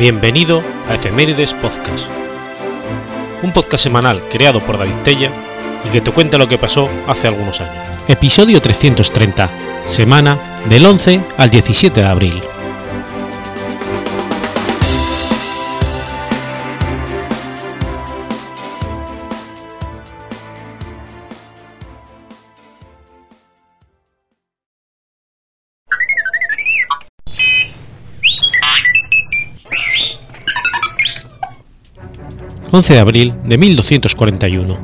Bienvenido a Efemérides Podcast, un podcast semanal creado por David Tella y que te cuenta lo que pasó hace algunos años. Episodio 330, semana del 11 al 17 de abril. 11 de abril de 1241.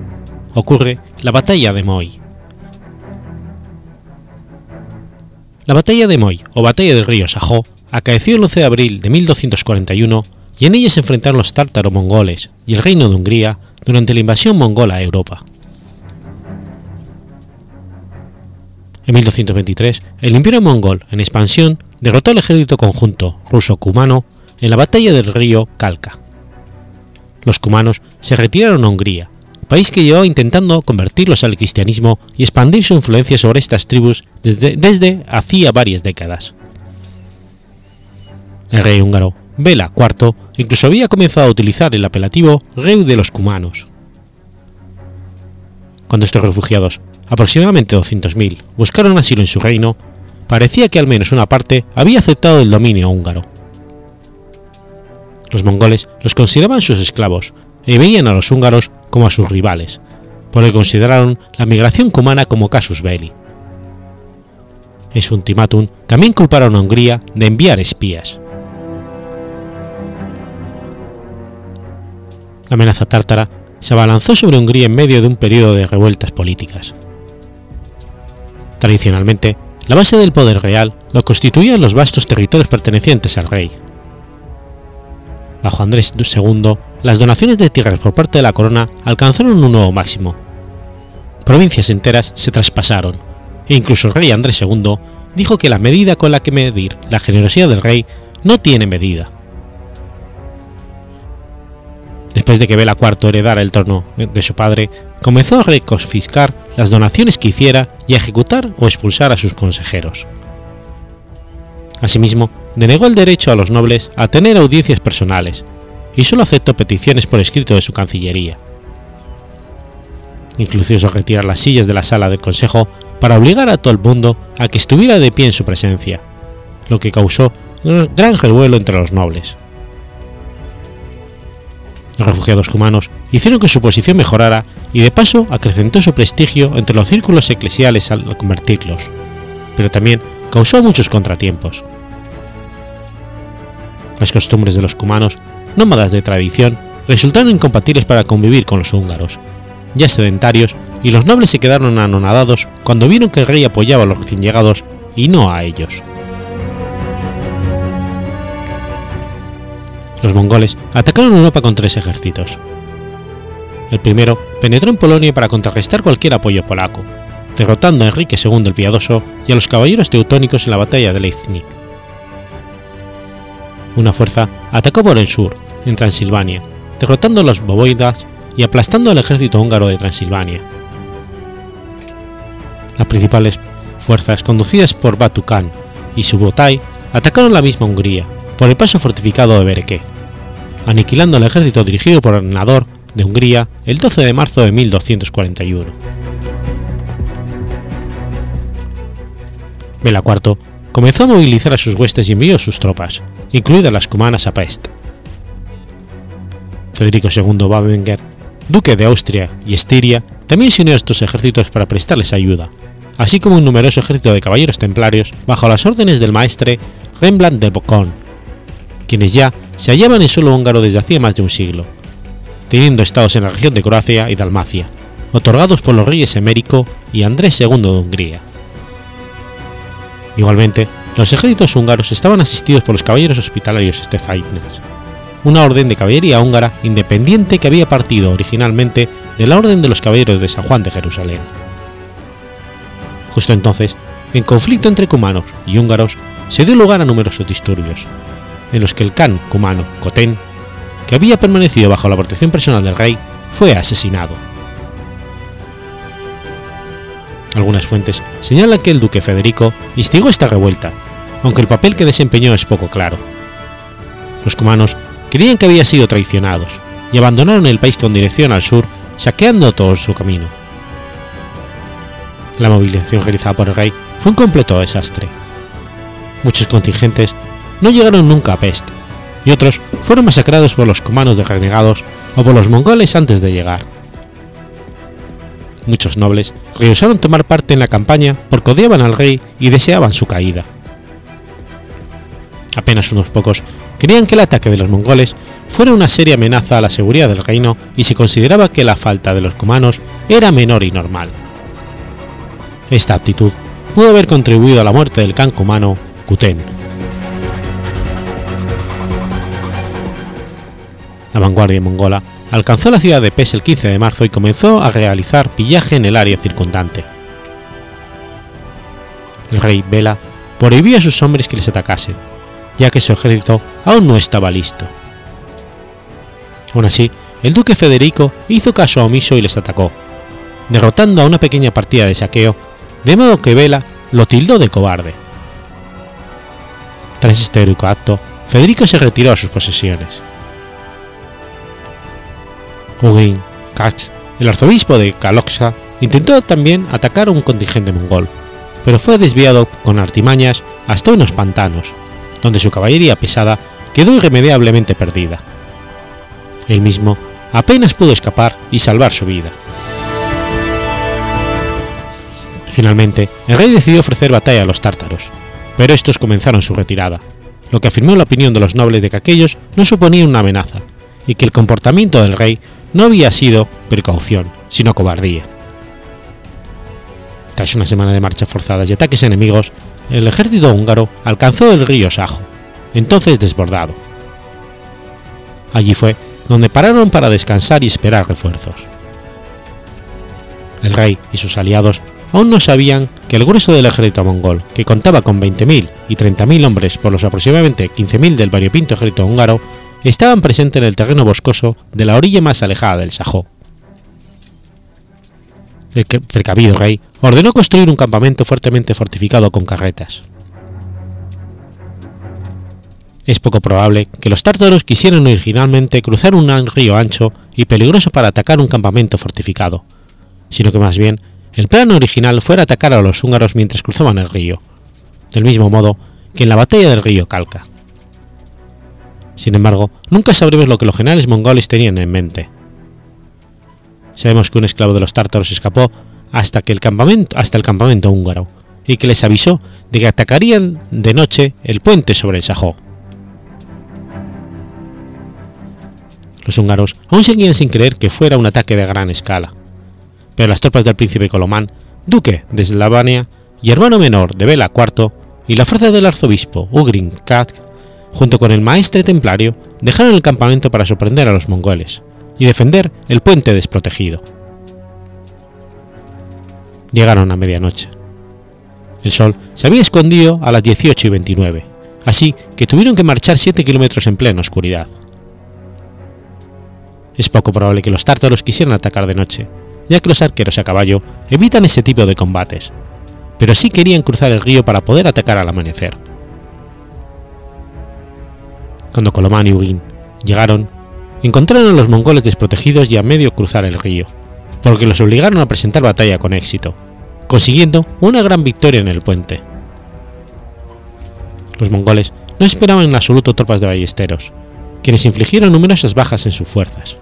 Ocurre la Batalla de Moy. La Batalla de Moy, o Batalla del río Sajó, acaeció el 11 de abril de 1241 y en ella se enfrentaron los tártaro-mongoles y el reino de Hungría durante la invasión mongola a Europa. En 1223, el imperio mongol, en expansión, derrotó al ejército conjunto ruso-cumano en la batalla del río Kalka los cumanos se retiraron a Hungría, país que llevaba intentando convertirlos al cristianismo y expandir su influencia sobre estas tribus desde, hacía varias décadas. El rey húngaro, Bela IV, incluso había comenzado a utilizar el apelativo rey de los cumanos. Cuando estos refugiados, aproximadamente 200.000, buscaron asilo en su reino, parecía que al menos una parte había aceptado el dominio húngaro los mongoles los consideraban sus esclavos y veían a los húngaros como a sus rivales, por lo que consideraron la migración cumana como casus belli. En su ultimátum también culparon a Hungría de enviar espías. La amenaza tártara se abalanzó sobre Hungría en medio de un periodo de revueltas políticas. Tradicionalmente, la base del poder real lo constituían los vastos territorios pertenecientes al rey, bajo Andrés II, las donaciones de tierras por parte de la corona alcanzaron un nuevo máximo. Provincias enteras se traspasaron, e incluso el rey Andrés II dijo que la medida con la que medir la generosidad del rey no tiene medida. Después de que Bela IV heredara el trono de su padre, comenzó a reconfiscar las donaciones que hiciera y a ejecutar o expulsar a sus consejeros. Asimismo, denegó el derecho a los nobles a tener audiencias personales y solo aceptó peticiones por escrito de su Cancillería. Incluso retirar las sillas de la sala del Consejo para obligar a todo el mundo a que estuviera de pie en su presencia, lo que causó gran revuelo entre los nobles. Los refugiados cumanos hicieron que su posición mejorara y de paso acrecentó su prestigio entre los círculos eclesiales al convertirlos, pero también causó muchos contratiempos. Las costumbres de los cumanos, nómadas de tradición, resultaron incompatibles para convivir con los húngaros, ya sedentarios, y los nobles se quedaron anonadados cuando vieron que el rey apoyaba a los recién llegados y no a ellos. Los mongoles atacaron Europa con tres ejércitos. El primero penetró en Polonia para contrarrestar cualquier apoyo polaco, derrotando a Enrique II el Piadoso y a los caballeros teutónicos en la batalla de Leipzig una fuerza atacó por el sur, en Transilvania, derrotando a los boboidas y aplastando al ejército húngaro de Transilvania. Las principales fuerzas conducidas por Batu Khan y Subotai atacaron la misma Hungría por el paso fortificado de Bereke, aniquilando al ejército dirigido por el ordenador de Hungría el 12 de marzo de 1241. Bela IV comenzó a movilizar a sus huestes y envió sus tropas, incluidas las cumanas a Pest. Federico II Babenberg, duque de Austria y Estiria, también se unió a estos ejércitos para prestarles ayuda, así como un numeroso ejército de caballeros templarios bajo las órdenes del maestre Rembrandt de Bocón, quienes ya se hallaban en suelo húngaro desde hacía más de un siglo, teniendo estados en la región de Croacia y Dalmacia, otorgados por los reyes Emérico y Andrés II de Hungría. Igualmente, los ejércitos húngaros estaban asistidos por los caballeros hospitalarios Stefanes, una orden de caballería húngara independiente que había partido originalmente de la Orden de los Caballeros de San Juan de Jerusalén. Justo entonces, en conflicto entre cumanos y húngaros, se dio lugar a numerosos disturbios, en los que el can cumano Cotén, que había permanecido bajo la protección personal del rey, fue asesinado. Algunas fuentes señalan que el duque Federico instigó esta revuelta, aunque el papel que desempeñó es poco claro. Los cumanos creían que había sido traicionados y abandonaron el país con dirección al sur, saqueando todo su camino. La movilización realizada por el rey fue un completo desastre. Muchos contingentes no llegaron nunca a Pest, y otros fueron masacrados por los cumanos de renegados o por los mongoles antes de llegar. Muchos nobles rehusaron tomar parte en la campaña porque odiaban al rey y deseaban su caída. Apenas unos pocos creían que el ataque de los mongoles fuera una seria amenaza a la seguridad del reino y se consideraba que la falta de los cumanos era menor y normal. Esta actitud pudo haber contribuido a la muerte del can cumano Kuten. La vanguardia mongola alcanzó la ciudad de Pes el 15 de marzo y comenzó a realizar pillaje en el área circundante. El rey Bela prohibió a sus hombres que les atacasen, ya que su ejército aún no estaba listo. Aún así, el duque Federico hizo caso omiso y les atacó, derrotando a una pequeña partida de saqueo, de modo que Vela lo tildó de cobarde. Tras este heroico acto, Federico se retiró a sus posesiones. Hugin Kax, el arzobispo de Kaloxa, intentó también atacar a un contingente mongol, pero fue desviado con artimañas hasta unos pantanos, donde su caballería pesada quedó irremediablemente perdida. Él mismo apenas pudo escapar y salvar su vida. Finalmente, el rey decidió ofrecer batalla a los tártaros, pero estos comenzaron su retirada, lo que afirmó la opinión de los nobles de que aquellos no suponían una amenaza y que el comportamiento del rey no había sido precaución, sino cobardía. Tras una semana de marchas forzadas y ataques enemigos, el ejército húngaro alcanzó el río Sajo, entonces desbordado. Allí fue donde pararon para descansar y esperar refuerzos. El rey y sus aliados aún no sabían que el grueso del ejército mongol, que contaba con 20.000 y 30.000 hombres por los aproximadamente 15.000 del variopinto ejército húngaro, estaban presentes en el terreno boscoso de la orilla más alejada del Sajó. El precavido rey ordenó construir un campamento fuertemente fortificado con carretas. Es poco probable que los tártaros quisieran originalmente cruzar un río ancho y peligroso para atacar un campamento fortificado, sino que más bien el plan original fuera atacar a los húngaros mientras cruzaban el río, del mismo modo que en la batalla del río Calca. Sin embargo, nunca sabremos lo que los generales mongoles tenían en mente. Sabemos que un esclavo de los tártaros escapó hasta, que el campamento, hasta el campamento húngaro y que les avisó de que atacarían de noche el puente sobre el Sajó. Los húngaros aún seguían sin creer que fuera un ataque de gran escala, pero las tropas del príncipe Colomán, duque de Eslavania y hermano menor de Bela IV, y la fuerza del arzobispo Ugrin Katk junto con el maestre templario, dejaron el campamento para sorprender a los mongoles y defender el puente desprotegido. Llegaron a medianoche. El sol se había escondido a las 18 y 29, así que tuvieron que marchar 7 kilómetros en plena oscuridad. Es poco probable que los tártaros quisieran atacar de noche, ya que los arqueros a caballo evitan ese tipo de combates, pero sí querían cruzar el río para poder atacar al amanecer. Cuando Colomán y Ugin llegaron, encontraron a los mongoles desprotegidos y a medio cruzar el río, porque los obligaron a presentar batalla con éxito, consiguiendo una gran victoria en el puente. Los mongoles no esperaban en absoluto tropas de ballesteros, quienes infligieron numerosas bajas en sus fuerzas.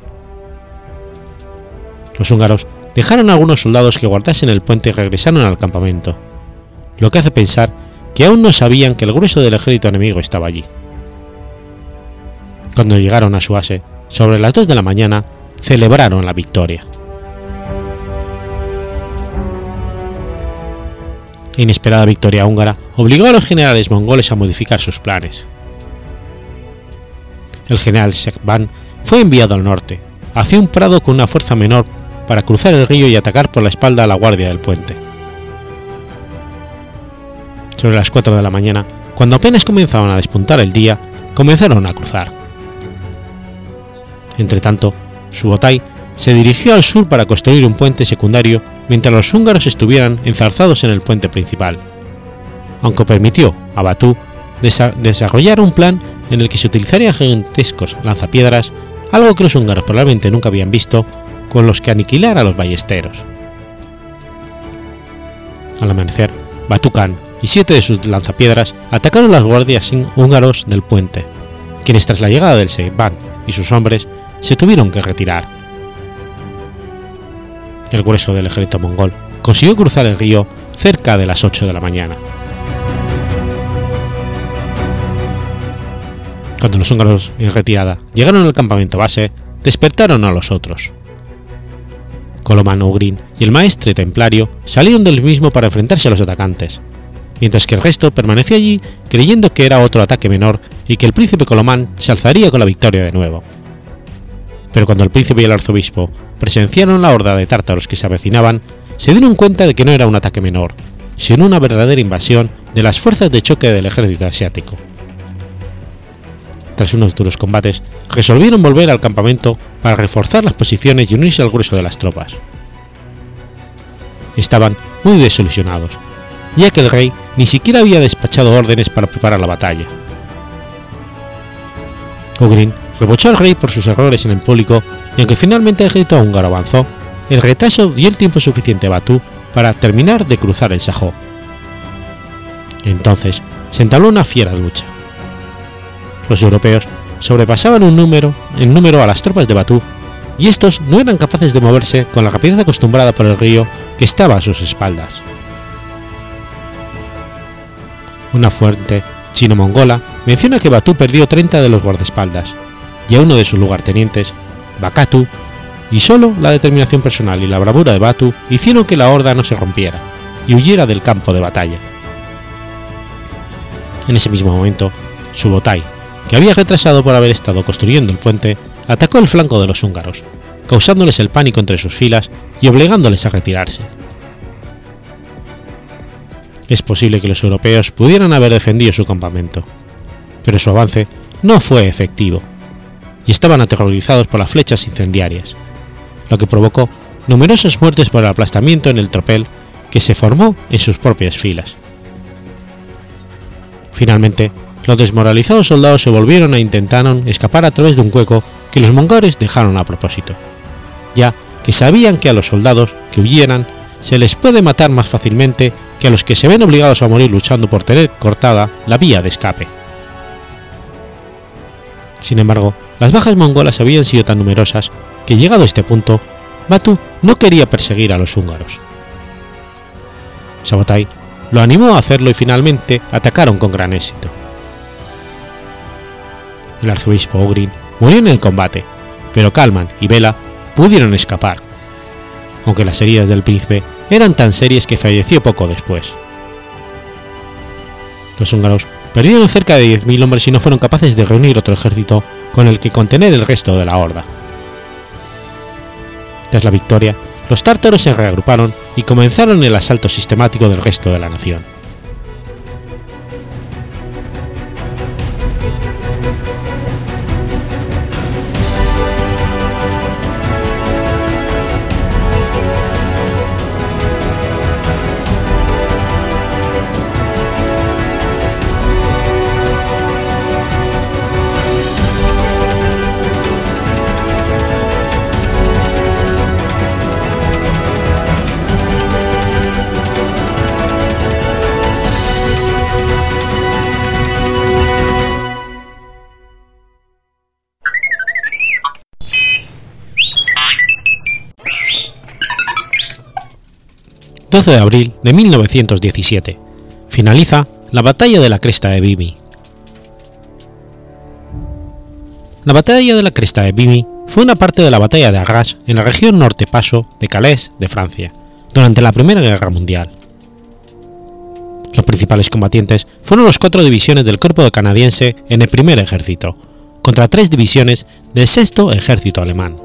Los húngaros dejaron a algunos soldados que guardasen el puente y regresaron al campamento, lo que hace pensar que aún no sabían que el grueso del ejército enemigo estaba allí. Cuando llegaron a su base, sobre las 2 de la mañana, celebraron la victoria. La inesperada victoria húngara obligó a los generales mongoles a modificar sus planes. El general Shekban fue enviado al norte, hacia un prado con una fuerza menor para cruzar el río y atacar por la espalda a la guardia del puente. Sobre las 4 de la mañana, cuando apenas comenzaban a despuntar el día, comenzaron a cruzar. Entretanto, Subotai se dirigió al sur para construir un puente secundario mientras los húngaros estuvieran enzarzados en el puente principal, aunque permitió a Batú desarrollar un plan en el que se utilizarían gigantescos lanzapiedras, algo que los húngaros probablemente nunca habían visto, con los que aniquilar a los ballesteros. Al amanecer, Batucán y siete de sus lanzapiedras atacaron las guardias húngaros del puente, quienes tras la llegada del Seiban y sus hombres se tuvieron que retirar. El grueso del ejército mongol consiguió cruzar el río cerca de las 8 de la mañana. Cuando los húngaros en retirada llegaron al campamento base, despertaron a los otros. Coloman Ugrin y el maestre templario salieron del mismo para enfrentarse a los atacantes, mientras que el resto permaneció allí creyendo que era otro ataque menor y que el príncipe Colomán se alzaría con la victoria de nuevo. Pero cuando el príncipe y el arzobispo presenciaron la horda de tártaros que se avecinaban, se dieron cuenta de que no era un ataque menor, sino una verdadera invasión de las fuerzas de choque del ejército asiático. Tras unos duros combates, resolvieron volver al campamento para reforzar las posiciones y unirse al grueso de las tropas. Estaban muy desilusionados, ya que el rey ni siquiera había despachado órdenes para preparar la batalla. Ugrin reprochó al rey por sus errores en el público y aunque finalmente el ejército húngaro avanzó, el retraso dio el tiempo suficiente a Batú para terminar de cruzar el Sajó. Entonces se entabló una fiera lucha. Los europeos sobrepasaban un número, en número a las tropas de Batú y estos no eran capaces de moverse con la rapidez acostumbrada por el río que estaba a sus espaldas. Una fuente chino-mongola menciona que Batú perdió 30 de los guardaespaldas y a uno de sus lugartenientes, Bakatu, y solo la determinación personal y la bravura de Batu hicieron que la horda no se rompiera y huyera del campo de batalla. En ese mismo momento, Subotai, que había retrasado por haber estado construyendo el puente, atacó el flanco de los húngaros, causándoles el pánico entre sus filas y obligándoles a retirarse. Es posible que los europeos pudieran haber defendido su campamento, pero su avance no fue efectivo, y estaban aterrorizados por las flechas incendiarias, lo que provocó numerosas muertes por el aplastamiento en el tropel que se formó en sus propias filas. Finalmente, los desmoralizados soldados se volvieron e intentaron escapar a través de un hueco que los mongoles dejaron a propósito, ya que sabían que a los soldados que huyeran se les puede matar más fácilmente que a los que se ven obligados a morir luchando por tener cortada la vía de escape. Sin embargo, las bajas mongolas habían sido tan numerosas que llegado a este punto, Batu no quería perseguir a los húngaros. Sabotai lo animó a hacerlo y finalmente atacaron con gran éxito. El arzobispo Ogrin murió en el combate, pero Kalman y Vela pudieron escapar, aunque las heridas del príncipe eran tan serias que falleció poco después. Los húngaros perdieron cerca de 10.000 hombres y no fueron capaces de reunir otro ejército con el que contener el resto de la horda. Tras la victoria, los tártaros se reagruparon y comenzaron el asalto sistemático del resto de la nación. 12 de abril de 1917. Finaliza la Batalla de la Cresta de Vimy. La Batalla de la Cresta de Vimy fue una parte de la Batalla de Arras en la región norte paso de Calais de Francia, durante la Primera Guerra Mundial. Los principales combatientes fueron las cuatro divisiones del Cuerpo Canadiense en el Primer Ejército, contra tres divisiones del Sexto Ejército Alemán.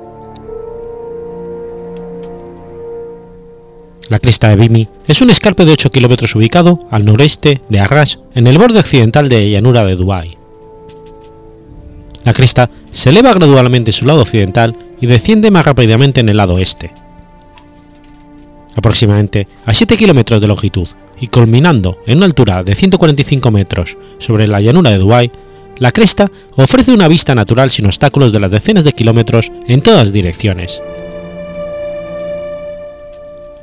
La cresta de Vimy es un escarpe de 8 kilómetros ubicado al noreste de Arras, en el borde occidental de llanura de Dubái. La cresta se eleva gradualmente en su lado occidental y desciende más rápidamente en el lado este. Aproximadamente a 7 kilómetros de longitud y culminando en una altura de 145 metros sobre la llanura de Dubái, la cresta ofrece una vista natural sin obstáculos de las decenas de kilómetros en todas direcciones.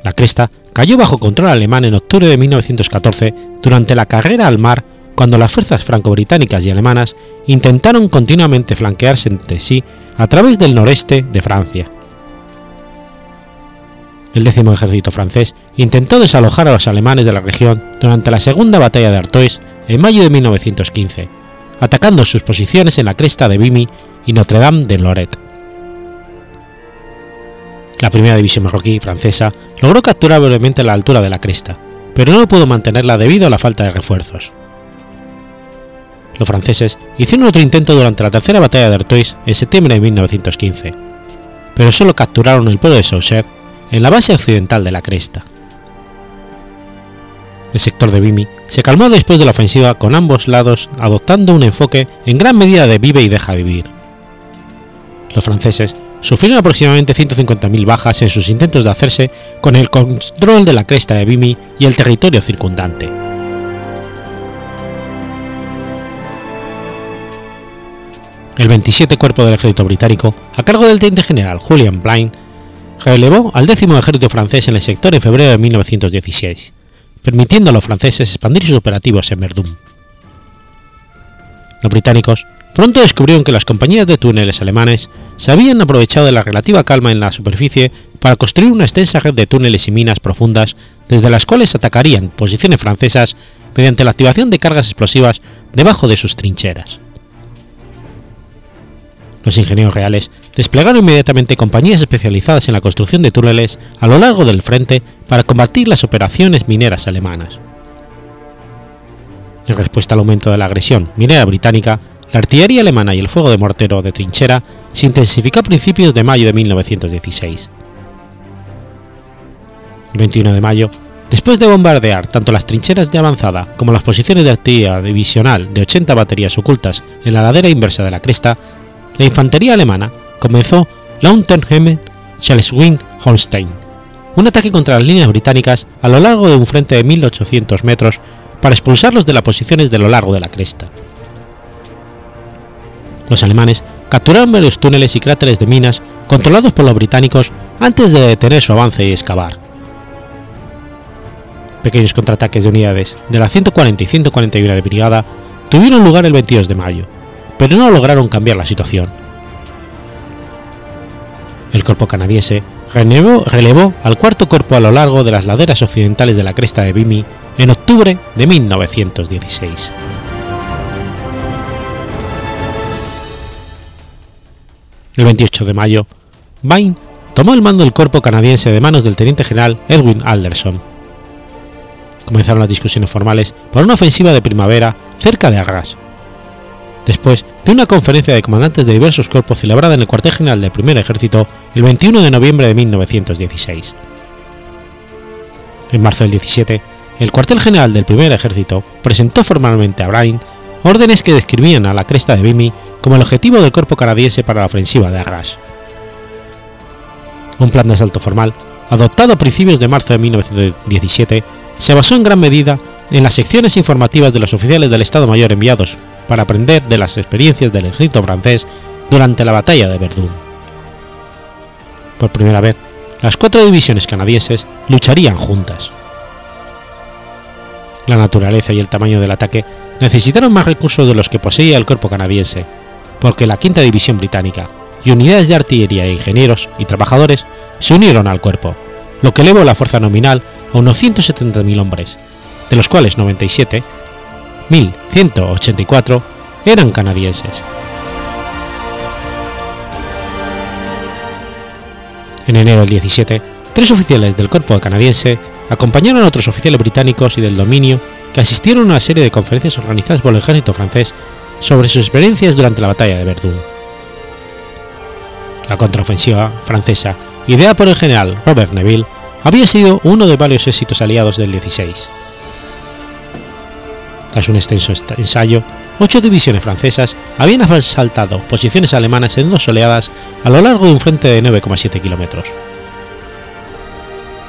La cresta cayó bajo control alemán en octubre de 1914 durante la carrera al mar cuando las fuerzas franco-británicas y alemanas intentaron continuamente flanquearse entre sí a través del noreste de Francia. El décimo ejército francés intentó desalojar a los alemanes de la región durante la segunda batalla de Artois en mayo de 1915, atacando sus posiciones en la cresta de Vimy y Notre-Dame de Lorette. La primera división marroquí francesa logró capturar brevemente la altura de la cresta, pero no pudo mantenerla debido a la falta de refuerzos. Los franceses hicieron otro intento durante la tercera batalla de Artois en septiembre de 1915, pero solo capturaron el pueblo de Sauchet en la base occidental de la cresta. El sector de Vimy se calmó después de la ofensiva con ambos lados adoptando un enfoque en gran medida de vive y deja vivir. Los franceses sufrieron aproximadamente 150.000 bajas en sus intentos de hacerse con el control de la cresta de Vimy y el territorio circundante. El 27 Cuerpo del Ejército Británico, a cargo del teniente general Julian Blind, relevó al décimo ejército francés en el sector en febrero de 1916, permitiendo a los franceses expandir sus operativos en Verdún. Los británicos pronto descubrieron que las compañías de túneles alemanes se habían aprovechado de la relativa calma en la superficie para construir una extensa red de túneles y minas profundas desde las cuales atacarían posiciones francesas mediante la activación de cargas explosivas debajo de sus trincheras. Los ingenieros reales desplegaron inmediatamente compañías especializadas en la construcción de túneles a lo largo del frente para combatir las operaciones mineras alemanas. En respuesta al aumento de la agresión minera británica, la artillería alemana y el fuego de mortero de trinchera se intensificó a principios de mayo de 1916. El 21 de mayo, después de bombardear tanto las trincheras de avanzada como las posiciones de artillería divisional de 80 baterías ocultas en la ladera inversa de la cresta, la infantería alemana comenzó la Unterhemmen Schleswig Holstein, un ataque contra las líneas británicas a lo largo de un frente de 1800 metros para expulsarlos de las posiciones de lo largo de la cresta. Los alemanes capturaron varios túneles y cráteres de minas controlados por los británicos antes de detener su avance y excavar. Pequeños contraataques de unidades de la 140 y 141 de brigada tuvieron lugar el 22 de mayo, pero no lograron cambiar la situación. El cuerpo canadiense relevó, relevó, al cuarto cuerpo a lo largo de las laderas occidentales de la cresta de Vimy en octubre de 1916. El 28 de mayo, Vine tomó el mando del cuerpo canadiense de manos del teniente general Edwin Alderson. Comenzaron las discusiones formales por una ofensiva de primavera cerca de Arras, después de una conferencia de comandantes de diversos cuerpos celebrada en el cuartel general del Primer Ejército el 21 de noviembre de 1916. En marzo del 17, el cuartel general del Primer Ejército presentó formalmente a Bryan órdenes que describían a la cresta de Vimy como el objetivo del cuerpo canadiense para la ofensiva de Arras. Un plan de asalto formal, adoptado a principios de marzo de 1917, se basó en gran medida en las secciones informativas de los oficiales del Estado Mayor enviados para aprender de las experiencias del ejército francés durante la batalla de Verdún. Por primera vez, las cuatro divisiones canadienses lucharían juntas. La naturaleza y el tamaño del ataque necesitaron más recursos de los que poseía el cuerpo canadiense, porque la quinta división británica y unidades de artillería e ingenieros y trabajadores se unieron al cuerpo, lo que elevó la fuerza nominal a unos 170.000 hombres, de los cuales 97, 1.184, eran canadienses. En enero del 17, tres oficiales del cuerpo canadiense acompañaron a otros oficiales británicos y del dominio que asistieron a una serie de conferencias organizadas por el ejército francés sobre sus experiencias durante la batalla de Verdún. La contraofensiva francesa, ideada por el general Robert Neville, había sido uno de varios éxitos aliados del 16. Tras un extenso ensayo, ocho divisiones francesas habían asaltado posiciones alemanas en dos oleadas a lo largo de un frente de 9,7 kilómetros.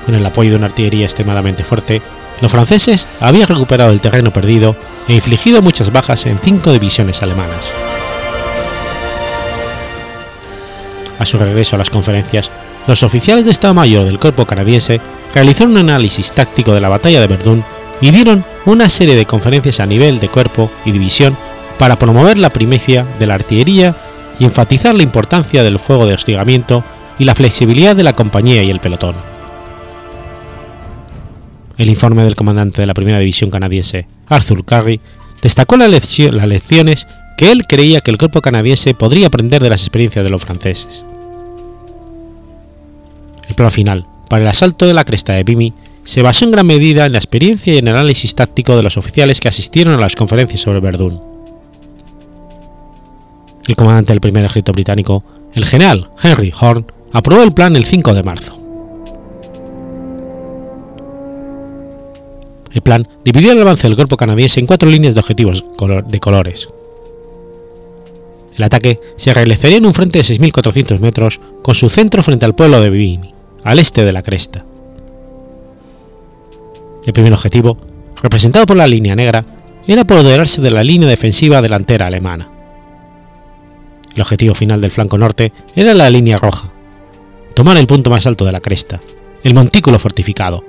Con el apoyo de una artillería extremadamente fuerte, los franceses habían recuperado el terreno perdido e infligido muchas bajas en cinco divisiones alemanas. A su regreso a las conferencias, los oficiales de Estado Mayor del Cuerpo canadiense realizaron un análisis táctico de la batalla de Verdún y dieron una serie de conferencias a nivel de cuerpo y división para promover la primicia de la artillería y enfatizar la importancia del fuego de hostigamiento y la flexibilidad de la compañía y el pelotón. El informe del comandante de la primera división canadiense, Arthur Curry, destacó las lecciones que él creía que el cuerpo canadiense podría aprender de las experiencias de los franceses. El plan final para el asalto de la cresta de Vimy se basó en gran medida en la experiencia y en el análisis táctico de los oficiales que asistieron a las conferencias sobre Verdún. El comandante del primer ejército británico, el general Henry Horn, aprobó el plan el 5 de marzo. El plan dividió el avance del cuerpo canadiense en cuatro líneas de objetivos de colores. El ataque se realizaría en un frente de 6.400 metros con su centro frente al pueblo de Vimy, al este de la cresta. El primer objetivo, representado por la línea negra, era apoderarse de la línea defensiva delantera alemana. El objetivo final del flanco norte era la línea roja, tomar el punto más alto de la cresta, el montículo fortificado,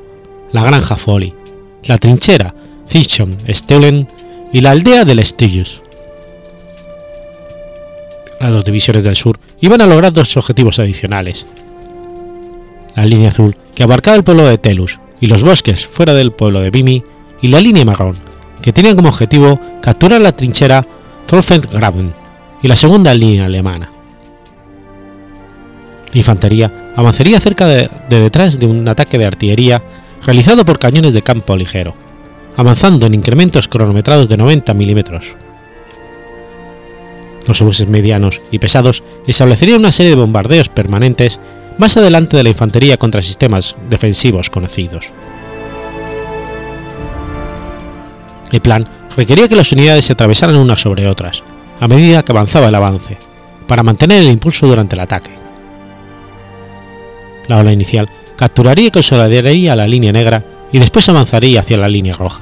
la granja Folly, la trinchera Zichon Stelen y la aldea del Stillus. Las dos divisiones del sur iban a lograr dos objetivos adicionales. La línea azul, que abarcaba el pueblo de Telus y los bosques fuera del pueblo de Bimi, y la línea marrón, que tenía como objetivo capturar la trinchera Trollfeld-Graben y la segunda línea alemana. La infantería avanzaría cerca de, de detrás de un ataque de artillería realizado por cañones de campo ligero, avanzando en incrementos cronometrados de 90 milímetros. Los obuses medianos y pesados establecerían una serie de bombardeos permanentes más adelante de la infantería contra sistemas defensivos conocidos. El plan requería que las unidades se atravesaran unas sobre otras, a medida que avanzaba el avance, para mantener el impulso durante el ataque. La ola inicial capturaría y consolidaría la línea negra y después avanzaría hacia la línea roja.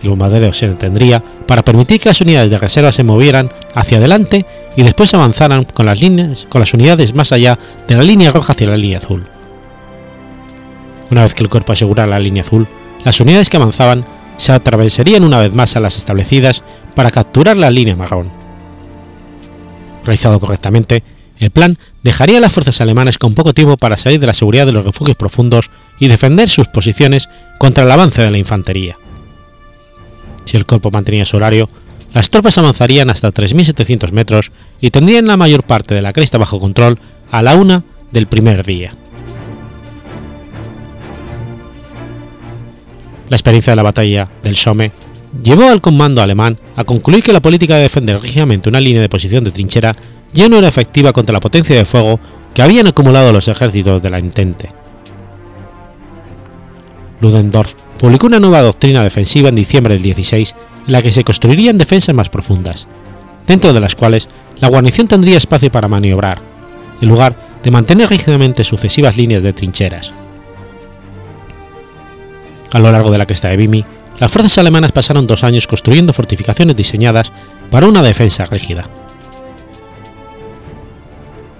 El bombardeo se detendría para permitir que las unidades de reserva se movieran hacia adelante y después avanzaran con las, líneas, con las unidades más allá de la línea roja hacia la línea azul. Una vez que el cuerpo asegurara la línea azul, las unidades que avanzaban se atravesarían una vez más a las establecidas para capturar la línea marrón. Realizado correctamente, el plan dejaría a las fuerzas alemanas con poco tiempo para salir de la seguridad de los refugios profundos y defender sus posiciones contra el avance de la infantería. Si el cuerpo mantenía su horario, las tropas avanzarían hasta 3.700 metros y tendrían la mayor parte de la cresta bajo control a la una del primer día. La experiencia de la batalla del Somme llevó al comando alemán a concluir que la política de defender rígidamente una línea de posición de trinchera ya no era efectiva contra la potencia de fuego que habían acumulado los ejércitos de la Entente. Ludendorff publicó una nueva doctrina defensiva en diciembre del 16 en la que se construirían defensas más profundas, dentro de las cuales la guarnición tendría espacio para maniobrar, en lugar de mantener rígidamente sucesivas líneas de trincheras. A lo largo de la cresta de Vimy, las fuerzas alemanas pasaron dos años construyendo fortificaciones diseñadas para una defensa rígida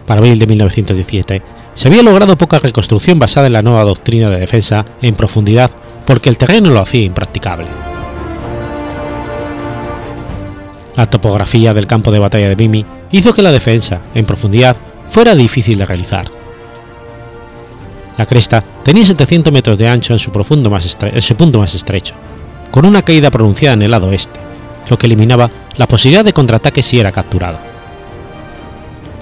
para abril de 1917, se había logrado poca reconstrucción basada en la nueva doctrina de defensa en profundidad porque el terreno lo hacía impracticable. La topografía del campo de batalla de Vimy hizo que la defensa, en profundidad, fuera difícil de realizar. La cresta tenía 700 metros de ancho en su, en su punto más estrecho, con una caída pronunciada en el lado oeste, lo que eliminaba la posibilidad de contraataque si era capturado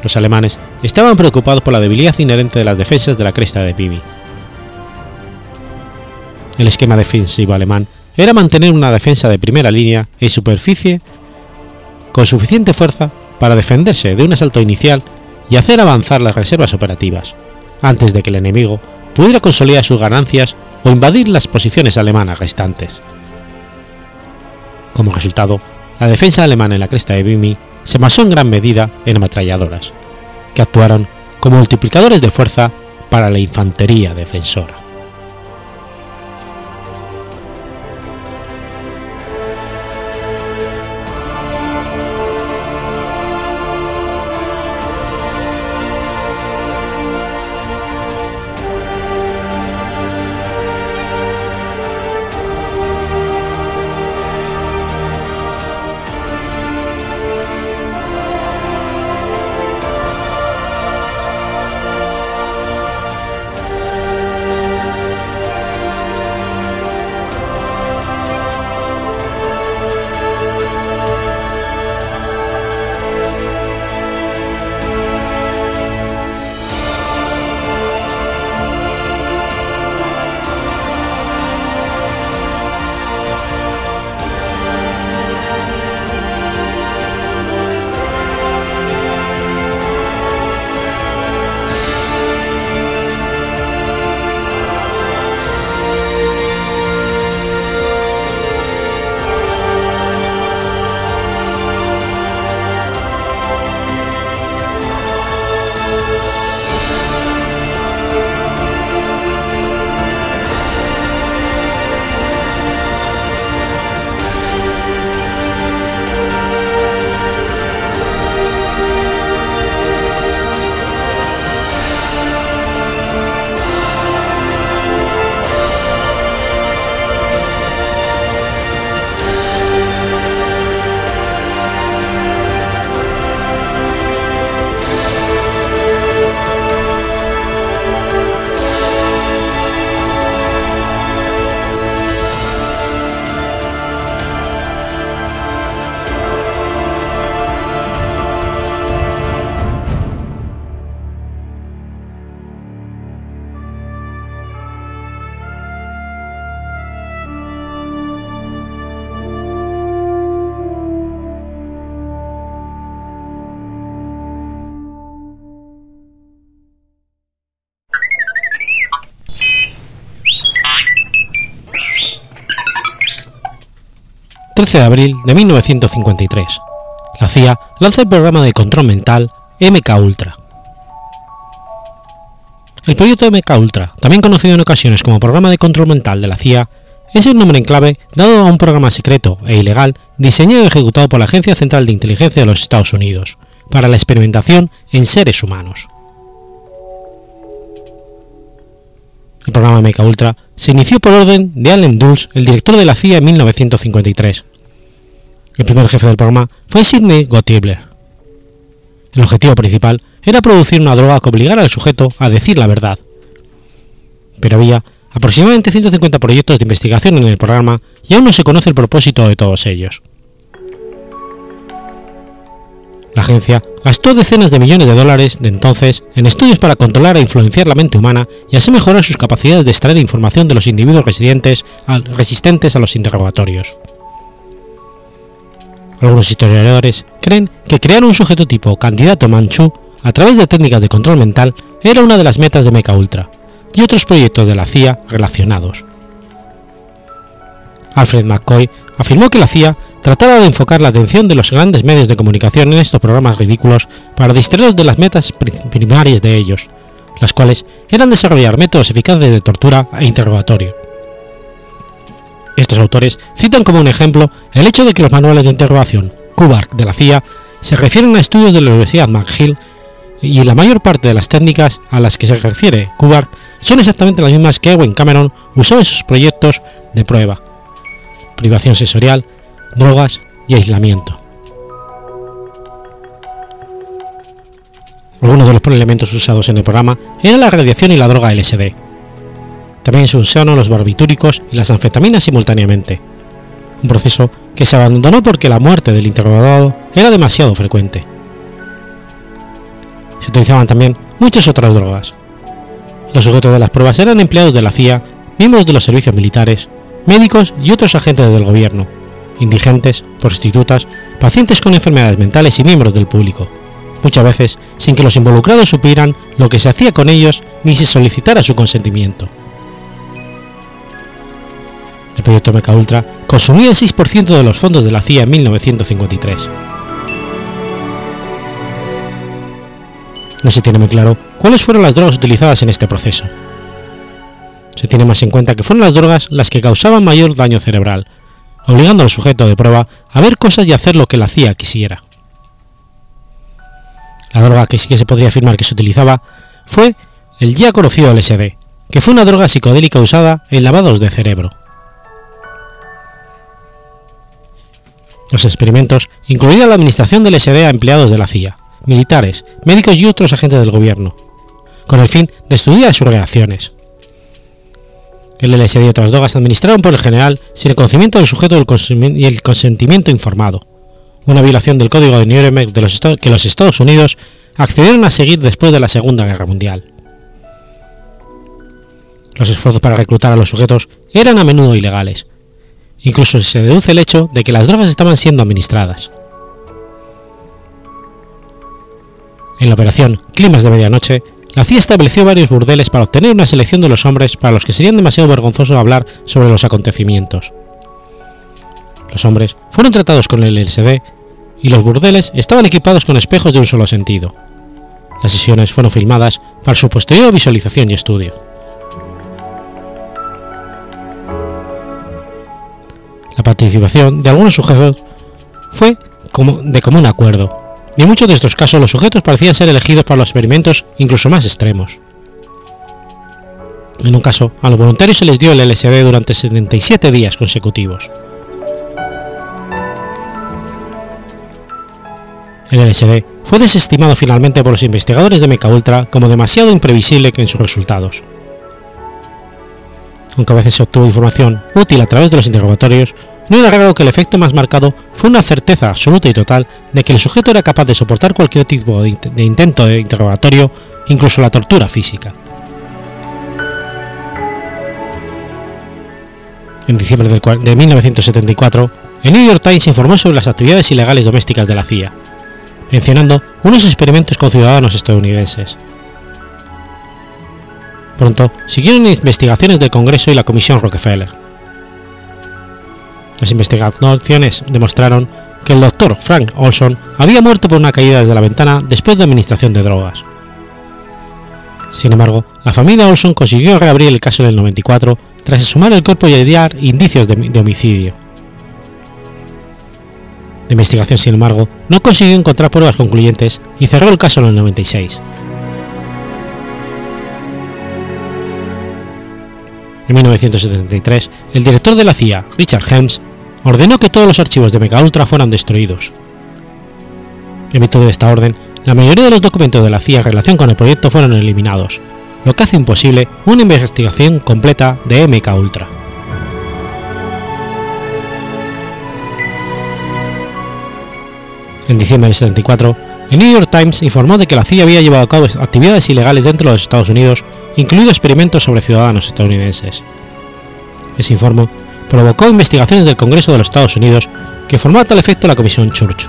los alemanes estaban preocupados por la debilidad inherente de las defensas de la cresta de Pimi. El esquema defensivo alemán era mantener una defensa de primera línea en superficie con suficiente fuerza para defenderse de un asalto inicial y hacer avanzar las reservas operativas, antes de que el enemigo pudiera consolidar sus ganancias o invadir las posiciones alemanas restantes. Como resultado, la defensa alemana en la cresta de Vimy se basó en gran medida en ametralladoras, que actuaron como multiplicadores de fuerza para la infantería defensora. De abril de 1953. La CIA lanza el programa de control mental MK Ultra. El proyecto MK Ultra, también conocido en ocasiones como Programa de Control Mental de la CIA, es el nombre en clave dado a un programa secreto e ilegal diseñado y ejecutado por la Agencia Central de Inteligencia de los Estados Unidos para la experimentación en seres humanos. El programa MK Ultra se inició por orden de Allen Dulles, el director de la CIA en 1953. El primer jefe del programa fue Sidney Gottlieb. El objetivo principal era producir una droga que obligara al sujeto a decir la verdad. Pero había aproximadamente 150 proyectos de investigación en el programa y aún no se conoce el propósito de todos ellos. La agencia gastó decenas de millones de dólares de entonces en estudios para controlar e influenciar la mente humana y así mejorar sus capacidades de extraer información de los individuos residentes, resistentes a los interrogatorios. Algunos historiadores creen que crear un sujeto tipo candidato manchú a través de técnicas de control mental era una de las metas de Mecha Ultra y otros proyectos de la CIA relacionados. Alfred McCoy afirmó que la CIA trataba de enfocar la atención de los grandes medios de comunicación en estos programas ridículos para distraerlos de las metas primarias de ellos, las cuales eran desarrollar métodos eficaces de tortura e interrogatorio. Estos autores citan como un ejemplo el hecho de que los manuales de interrogación CUBARC de la CIA se refieren a estudios de la Universidad McGill y la mayor parte de las técnicas a las que se refiere CUBARC son exactamente las mismas que Ewen Cameron usó en sus proyectos de prueba, privación sensorial, drogas y aislamiento. Algunos de los elementos usados en el programa eran la radiación y la droga LSD. También se usaron los barbitúricos y las anfetaminas simultáneamente, un proceso que se abandonó porque la muerte del interrogado era demasiado frecuente. Se utilizaban también muchas otras drogas. Los sujetos de las pruebas eran empleados de la CIA, miembros de los servicios militares, médicos y otros agentes del gobierno, indigentes, prostitutas, pacientes con enfermedades mentales y miembros del público, muchas veces sin que los involucrados supieran lo que se hacía con ellos ni se solicitara su consentimiento. El proyecto Mecha Ultra consumía el 6% de los fondos de la CIA en 1953. No se tiene muy claro cuáles fueron las drogas utilizadas en este proceso. Se tiene más en cuenta que fueron las drogas las que causaban mayor daño cerebral, obligando al sujeto de prueba a ver cosas y hacer lo que la CIA quisiera. La droga que sí que se podría afirmar que se utilizaba fue el ya conocido LSD, que fue una droga psicodélica usada en lavados de cerebro. Los experimentos incluían la administración del LSD a empleados de la CIA, militares, médicos y otros agentes del gobierno, con el fin de estudiar sus reacciones. El LSD y otras drogas administraron por el general sin el conocimiento del sujeto y el consentimiento informado, una violación del código de Nuremberg que los Estados Unidos accedieron a seguir después de la Segunda Guerra Mundial. Los esfuerzos para reclutar a los sujetos eran a menudo ilegales. Incluso se deduce el hecho de que las drogas estaban siendo administradas. En la operación Climas de Medianoche, la CIA estableció varios burdeles para obtener una selección de los hombres para los que serían demasiado vergonzoso hablar sobre los acontecimientos. Los hombres fueron tratados con el LSD y los burdeles estaban equipados con espejos de un solo sentido. Las sesiones fueron filmadas para su posterior visualización y estudio. La participación de algunos sujetos fue de común acuerdo, y en muchos de estos casos los sujetos parecían ser elegidos para los experimentos incluso más extremos. En un caso, a los voluntarios se les dio el LSD durante 77 días consecutivos. El LSD fue desestimado finalmente por los investigadores de Mecha Ultra como demasiado imprevisible en sus resultados. Aunque a veces se obtuvo información útil a través de los interrogatorios, no era raro que el efecto más marcado fue una certeza absoluta y total de que el sujeto era capaz de soportar cualquier tipo de, intento de interrogatorio, incluso la tortura física. En diciembre de 1974, el New York Times informó sobre las actividades ilegales domésticas de la CIA, mencionando unos experimentos con ciudadanos estadounidenses. Pronto siguieron investigaciones del Congreso y la Comisión Rockefeller Las investigaciones demostraron que el doctor Frank Olson había muerto por una caída desde la ventana después de administración de drogas. Sin embargo, la familia Olson consiguió reabrir el caso en el 94 tras exhumar el cuerpo y hallar indicios de, de homicidio. La investigación, sin embargo, no consiguió encontrar pruebas concluyentes y cerró el caso en el 96. En 1973, el director de la CIA, Richard Helms, ordenó que todos los archivos de MKUltra fueran destruidos. En virtud de esta orden, la mayoría de los documentos de la CIA en relación con el proyecto fueron eliminados, lo que hace imposible una investigación completa de MKUltra. En diciembre del 74, el New York Times informó de que la CIA había llevado a cabo actividades ilegales dentro de los Estados Unidos, incluidos experimentos sobre ciudadanos estadounidenses. Ese informe provocó investigaciones del Congreso de los Estados Unidos que formó a tal efecto la Comisión Church,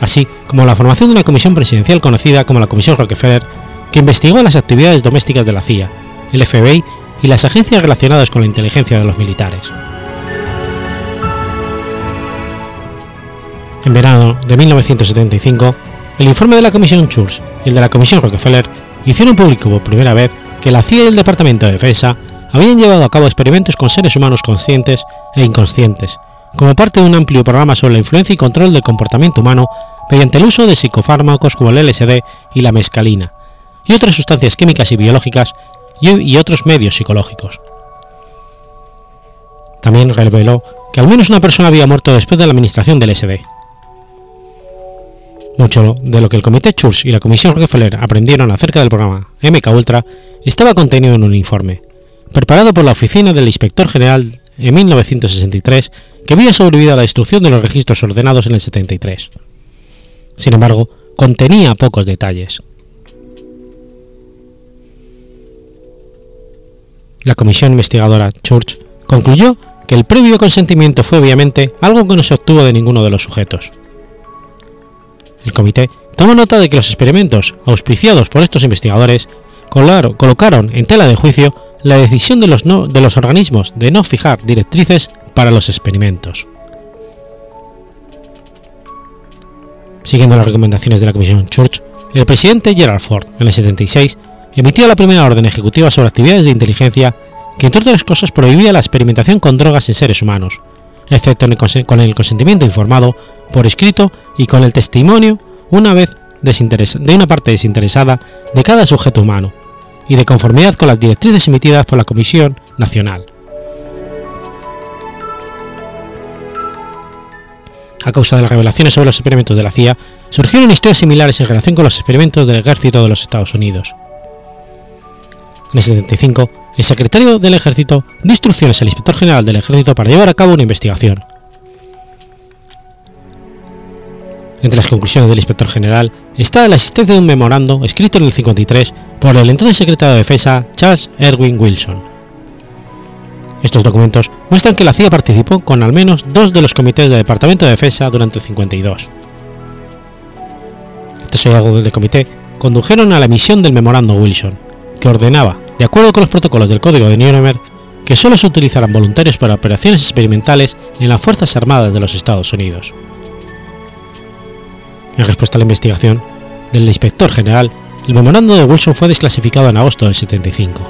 así como la formación de una comisión presidencial conocida como la Comisión Rockefeller, que investigó las actividades domésticas de la CIA, el FBI y las agencias relacionadas con la inteligencia de los militares. En verano de 1975, el informe de la Comisión Church y el de la Comisión Rockefeller hicieron público por primera vez que la CIA y el Departamento de Defensa habían llevado a cabo experimentos con seres humanos conscientes e inconscientes, como parte de un amplio programa sobre la influencia y control del comportamiento humano mediante el uso de psicofármacos como el LSD y la mescalina, y otras sustancias químicas y biológicas y, otros medios psicológicos. También reveló que al menos una persona había muerto después de la administración del LSD. Mucho de lo que el Comité Church y la Comisión Rockefeller aprendieron acerca del programa MK Ultra estaba contenido en un informe, preparado por la Oficina del Inspector General en 1963, que había sobrevivido a la destrucción de los registros ordenados en el 73. Sin embargo, contenía pocos detalles. La comisión investigadora Church concluyó que el previo consentimiento fue obviamente algo que no se obtuvo de ninguno de los sujetos. El comité tomó nota de que los experimentos auspiciados por estos investigadores colocaron en tela de juicio la decisión de los, de los organismos de no fijar directrices para los experimentos. Siguiendo las recomendaciones de la Comisión Church, el presidente Gerald Ford, en el 76, emitió la primera orden ejecutiva sobre actividades de inteligencia que, entre otras cosas, prohibía la experimentación con drogas en seres humanos, excepto con el consentimiento informado, por escrito y con el testimonio, una vez de una parte desinteresada de cada sujeto humano, y de conformidad con las directrices emitidas por la Comisión Nacional. A causa de las revelaciones sobre los experimentos de la CIA, surgieron historias similares en relación con los experimentos del ejército de los Estados Unidos. En el 75, el secretario del ejército dio instrucciones al inspector general del ejército para llevar a cabo una investigación. Entre las conclusiones del inspector general está la existencia de un memorando escrito en el 53 por el entonces secretario de Defensa Charles Erwin Wilson. Estos documentos muestran que la CIA participó con al menos dos de los comités del Departamento de Defensa durante el 52. Estos hallazgos del comité condujeron a la emisión del memorando Wilson, que ordenaba, de acuerdo con los protocolos del Código de Nuremberg, que solo se utilizaran voluntarios para operaciones experimentales en las Fuerzas Armadas de los Estados Unidos. En respuesta a la investigación del inspector general, el memorando de Wilson fue desclasificado en agosto del 75.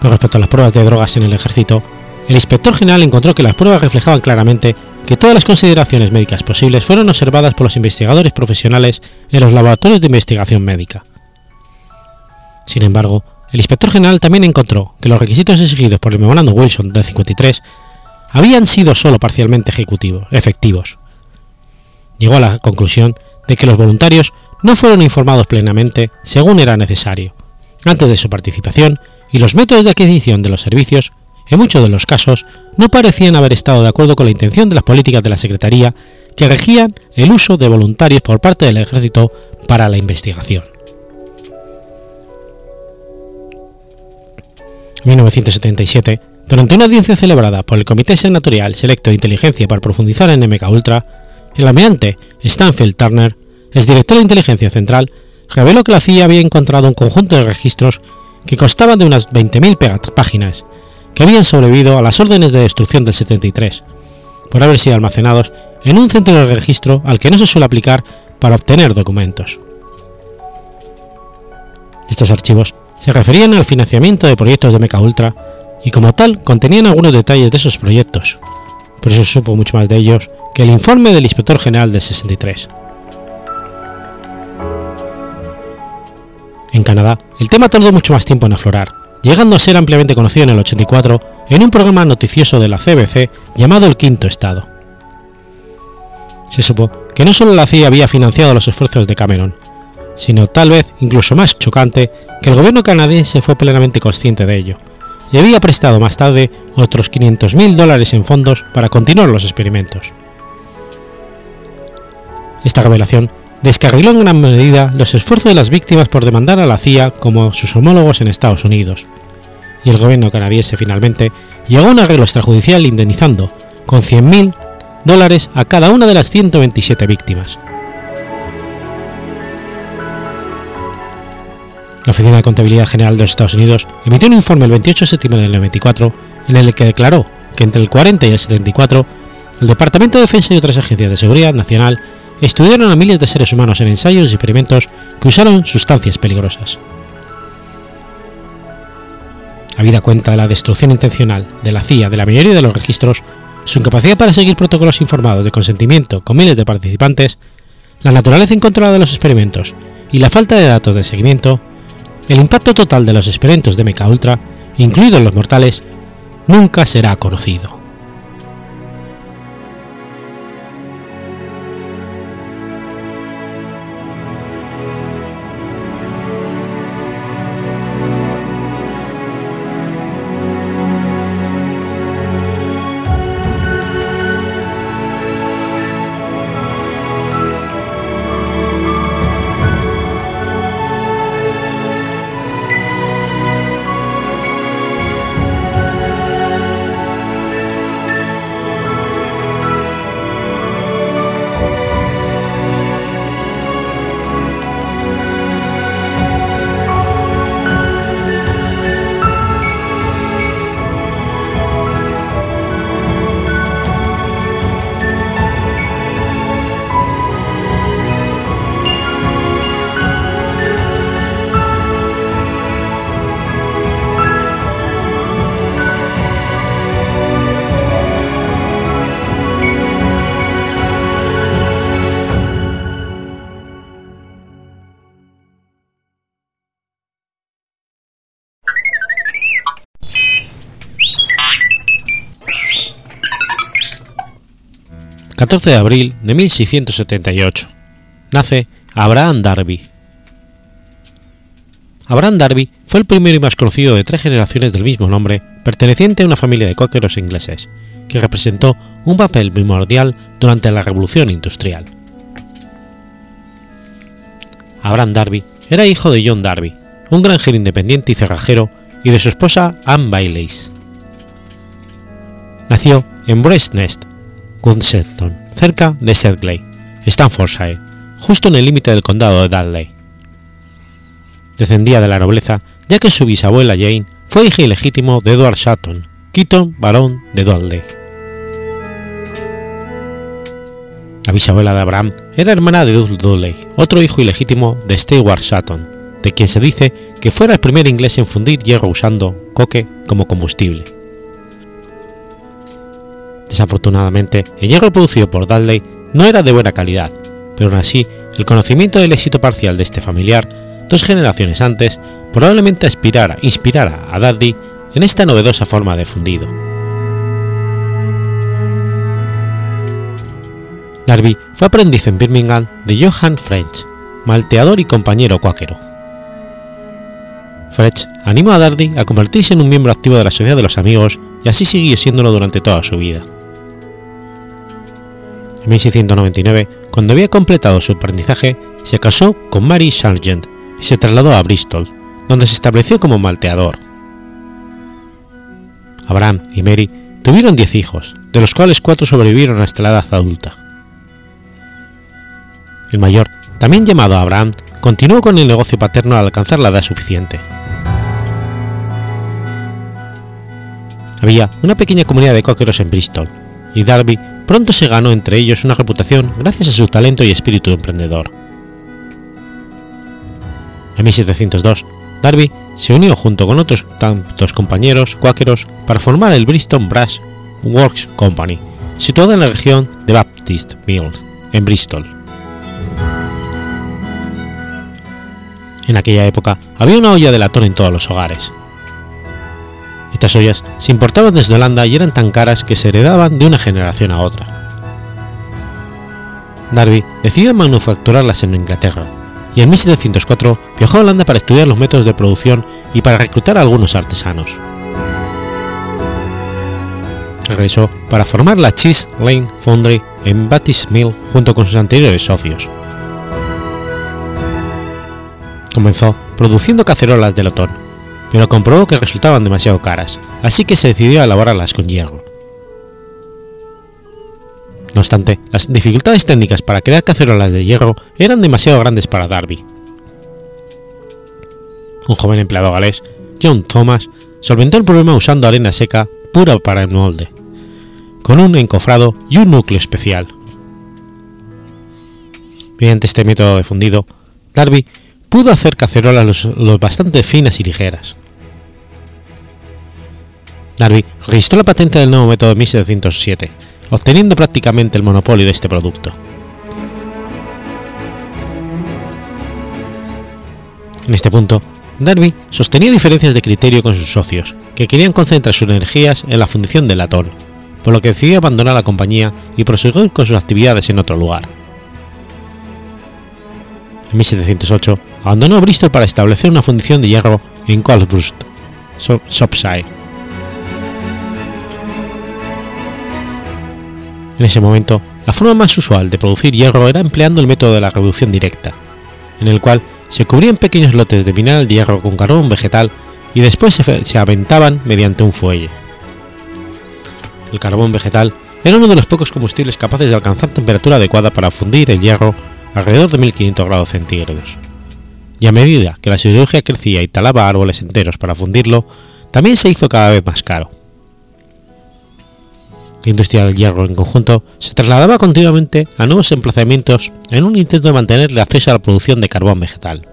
Con respecto a las pruebas de drogas en el ejército, el inspector general encontró que las pruebas reflejaban claramente que todas las consideraciones médicas posibles fueron observadas por los investigadores profesionales en los laboratorios de investigación médica. Sin embargo, el inspector general también encontró que los requisitos exigidos por el memorando Wilson del 53 habían sido solo parcialmente ejecutivos, efectivos. Llegó a la conclusión de que los voluntarios no fueron informados plenamente según era necesario, antes de su participación, y los métodos de adquisición de los servicios, en muchos de los casos, no parecían haber estado de acuerdo con la intención de las políticas de la Secretaría que regían el uso de voluntarios por parte del Ejército para la investigación. 1977, durante una audiencia celebrada por el Comité Senatorial Selecto de Inteligencia para profundizar en MK Ultra, el almirante Stanfield Turner, exdirector de Inteligencia Central, reveló que la CIA había encontrado un conjunto de registros que constaban de unas 20.000 páginas, que habían sobrevivido a las órdenes de destrucción del 73, por haber sido almacenados en un centro de registro al que no se suele aplicar para obtener documentos. Estos archivos se referían al financiamiento de proyectos de Mecha Ultra y como tal contenían algunos detalles de esos proyectos, pero se supo mucho más de ellos que el informe del inspector general del 63. En Canadá, el tema tardó mucho más tiempo en aflorar, llegando a ser ampliamente conocido en el 84 en un programa noticioso de la CBC llamado El Quinto Estado. Se supo que no solo la CIA había financiado los esfuerzos de Cameron, sino tal vez incluso más chocante que el gobierno canadiense fue plenamente consciente de ello, y había prestado más tarde otros 500.000 dólares en fondos para continuar los experimentos. Esta revelación descarriló en gran medida los esfuerzos de las víctimas por demandar a la CIA como sus homólogos en Estados Unidos, y el gobierno canadiense finalmente llegó a un arreglo extrajudicial indemnizando con 100.000 dólares a cada una de las 127 víctimas. La Oficina de Contabilidad General de los Estados Unidos emitió un informe el 28 de septiembre del 94 en el que declaró que entre el 40 y el 74 el Departamento de Defensa y otras agencias de seguridad nacional estudiaron a miles de seres humanos en ensayos y experimentos que usaron sustancias peligrosas. Habida cuenta de la destrucción intencional de la CIA de la mayoría de los registros, su incapacidad para seguir protocolos informados de consentimiento con miles de participantes, la naturaleza incontrolada de los experimentos y la falta de datos de seguimiento, el impacto total de los experimentos de Mecha Ultra, incluidos los mortales, nunca será conocido. 14 de abril de 1678. Nace Abraham Darby. Abraham Darby fue el primero y más conocido de tres generaciones del mismo nombre, perteneciente a una familia de coqueros ingleses, que representó un papel primordial durante la Revolución Industrial. Abraham Darby era hijo de John Darby, un granjero independiente y cerrajero, y de su esposa Anne Bayleys. Nació en Breast Nest, Gunsetton, cerca de Sedgley, Staffordshire, justo en el límite del condado de Dudley. Descendía de la nobleza, ya que su bisabuela Jane fue hija ilegítimo de Edward Sutton, Keaton, barón de Dudley. La bisabuela de Abraham era hermana de Dudley, otro hijo ilegítimo de Stewart Sutton, de quien se dice que fuera el primer inglés en fundir hierro usando coque como combustible. Desafortunadamente, el hierro producido por Dudley no era de buena calidad, pero aún así, el conocimiento del éxito parcial de este familiar, dos generaciones antes, probablemente inspirara, inspirara a Dudley en esta novedosa forma de fundido. Darby fue aprendiz en Birmingham de Johann French, malteador y compañero cuáquero. French animó a Darby a convertirse en un miembro activo de la Sociedad de los Amigos y así siguió siéndolo durante toda su vida. En 1699, cuando había completado su aprendizaje, se casó con Mary Sargent y se trasladó a Bristol, donde se estableció como malteador. Abraham y Mary tuvieron diez hijos, de los cuales cuatro sobrevivieron hasta la edad adulta. El mayor, también llamado Abraham, continuó con el negocio paterno al alcanzar la edad suficiente. Había una pequeña comunidad de coqueros en Bristol, y Darby pronto se ganó entre ellos una reputación gracias a su talento y espíritu emprendedor. En 1702, Darby se unió junto con otros tantos compañeros cuáqueros para formar el Bristol Brass Works Company, situada en la región de Baptist Mills, en Bristol. En aquella época había una olla de latón en todos los hogares. Estas ollas se importaban desde Holanda y eran tan caras que se heredaban de una generación a otra. Darby decidió manufacturarlas en Inglaterra y en 1704 viajó a Holanda para estudiar los métodos de producción y para reclutar a algunos artesanos. Regresó para formar la Cheese Lane Foundry en Baptist Mill junto con sus anteriores socios. Comenzó produciendo cacerolas de latón, pero comprobó que resultaban demasiado caras, así que se decidió a elaborarlas con hierro. No obstante, las dificultades técnicas para crear cacerolas de hierro eran demasiado grandes para Darby. Un joven empleado galés, John Thomas, solventó el problema usando arena seca pura para el molde, con un encofrado y un núcleo especial. Mediante este método de fundido, Darby pudo hacer cacerolas lo, bastante finas y ligeras. Darby registró la patente del nuevo método en 1707, obteniendo prácticamente el monopolio de este producto. En este punto, Darby sostenía diferencias de criterio con sus socios, que querían concentrar sus energías en la fundición del latón, por lo que decidió abandonar la compañía y proseguir con sus actividades en otro lugar. En 1708 abandonó Bristol para establecer una fundición de hierro en Colesburst, Shropshire. En ese momento, la forma más usual de producir hierro era empleando el método de la reducción directa, en el cual se cubrían pequeños lotes de mineral de hierro con carbón vegetal y después se, se aventaban mediante un fuelle. El carbón vegetal era uno de los pocos combustibles capaces de alcanzar temperatura adecuada para fundir el hierro alrededor de 1500 grados centígrados. Y a medida que la siderurgia crecía y talaba árboles enteros para fundirlo, también se hizo cada vez más caro. La industria del hierro en conjunto se trasladaba continuamente a nuevos emplazamientos en un intento de mantener el acceso a la producción de carbón vegetal.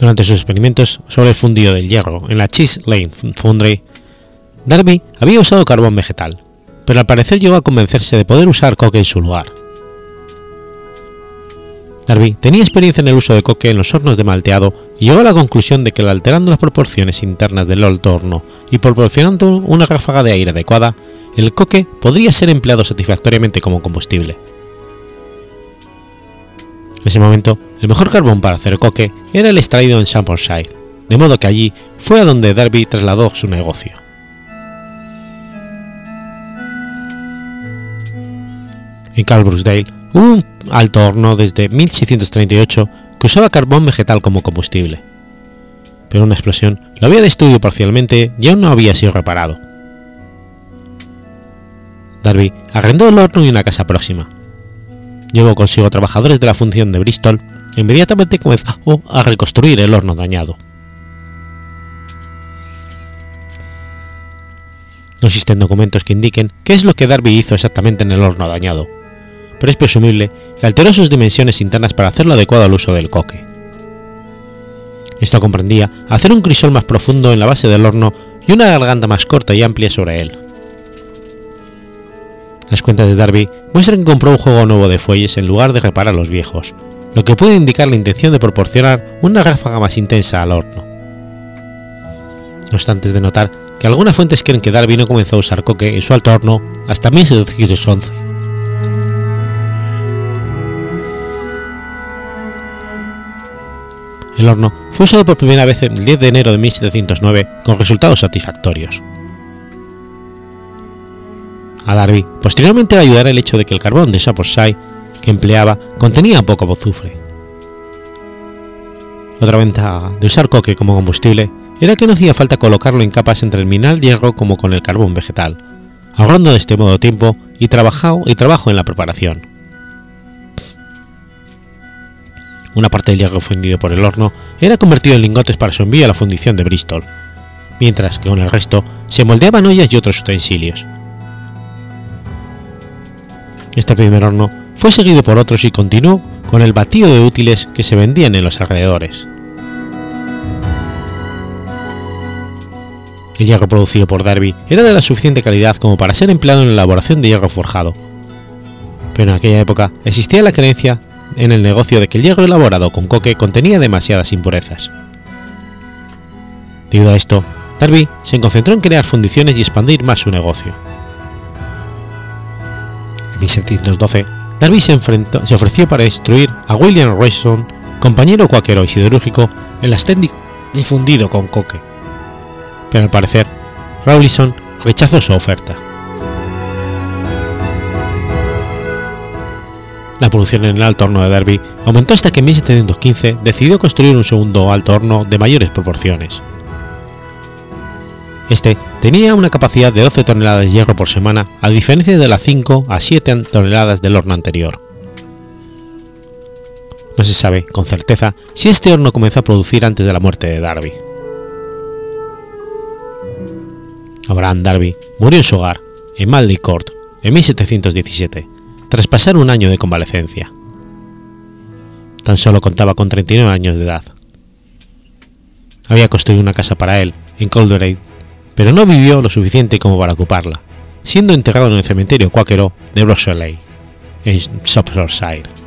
Durante sus experimentos sobre el fundido del hierro en la Cheese Lane Foundry, Darby había usado carbón vegetal, pero al parecer llegó a convencerse de poder usar coque en su lugar. Darby tenía experiencia en el uso de coque en los hornos de malteado y llegó a la conclusión de que alterando las proporciones internas del horno y proporcionando una ráfaga de aire adecuada, el coque podría ser empleado satisfactoriamente como combustible. En ese momento, el mejor carbón para hacer coque era el extraído en Shampshire, de modo que allí fue a donde Darby trasladó su negocio. En Calbrookdale hubo un alto horno desde 1638 que usaba carbón vegetal como combustible, pero una explosión lo había destruido parcialmente y aún no había sido reparado. Darby arrendó el horno y una casa próxima. Llevó consigo trabajadores de la función de Bristol e inmediatamente comenzó a reconstruir el horno dañado. No existen documentos que indiquen qué es lo que Darby hizo exactamente en el horno dañado, pero es presumible que alteró sus dimensiones internas para hacerlo adecuado al uso del coque. Esto comprendía hacer un crisol más profundo en la base del horno y una garganta más corta y amplia sobre él. Las cuentas de Darby muestran que compró un juego nuevo de fuelles en lugar de reparar los viejos, lo que puede indicar la intención de proporcionar una ráfaga más intensa al horno. No obstante, es de notar que algunas fuentes creen que Darby no comenzó a usar coque en su alto horno hasta 1711 el horno fue usado por primera vez el 10 de enero de 1709 con resultados satisfactorios. A Darby posteriormente le ayudará el hecho de que el carbón de Shropshire que empleaba contenía poco azufre. Otra ventaja de usar coque como combustible era que no hacía falta colocarlo en capas entre el mineral hierro como con el carbón vegetal, ahorrando de este modo tiempo y trabajo, y trabajo en la preparación. Una parte del hierro fundido por el horno era convertido en lingotes para su envío a la fundición de Bristol, mientras que con el resto se moldeaban ollas y otros utensilios. Este primer horno fue seguido por otros y continuó con el batido de útiles que se vendían en los alrededores. El hierro producido por Darby era de la suficiente calidad como para ser empleado en la elaboración de hierro forjado, pero en aquella época existía la creencia en el negocio de que el hierro elaborado con coque contenía demasiadas impurezas. Debido a esto, Darby se concentró en crear fundiciones y expandir más su negocio. En 1712, Darby se, ofreció para instruir a William Rayson, compañero cuáquero y siderúrgico, en las técnicas con coque, pero al parecer, Rawlinson rechazó su oferta. La producción en el alto horno de Derby aumentó hasta que en 1715 decidió construir un segundo alto horno de mayores proporciones. Este tenía una capacidad de 12 toneladas de hierro por semana, a diferencia de las 5 a 7 toneladas del horno anterior. No se sabe con certeza si este horno comenzó a producir antes de la muerte de Darby. Abraham Darby murió en su hogar, en Maldy Court, en 1717 tras pasar un año de convalecencia. Tan solo contaba con 39 años de edad. Había construido una casa para él, en Colderade, pero no vivió lo suficiente como para ocuparla, siendo enterrado en el cementerio cuáquero de Brocheley, en Shropshire.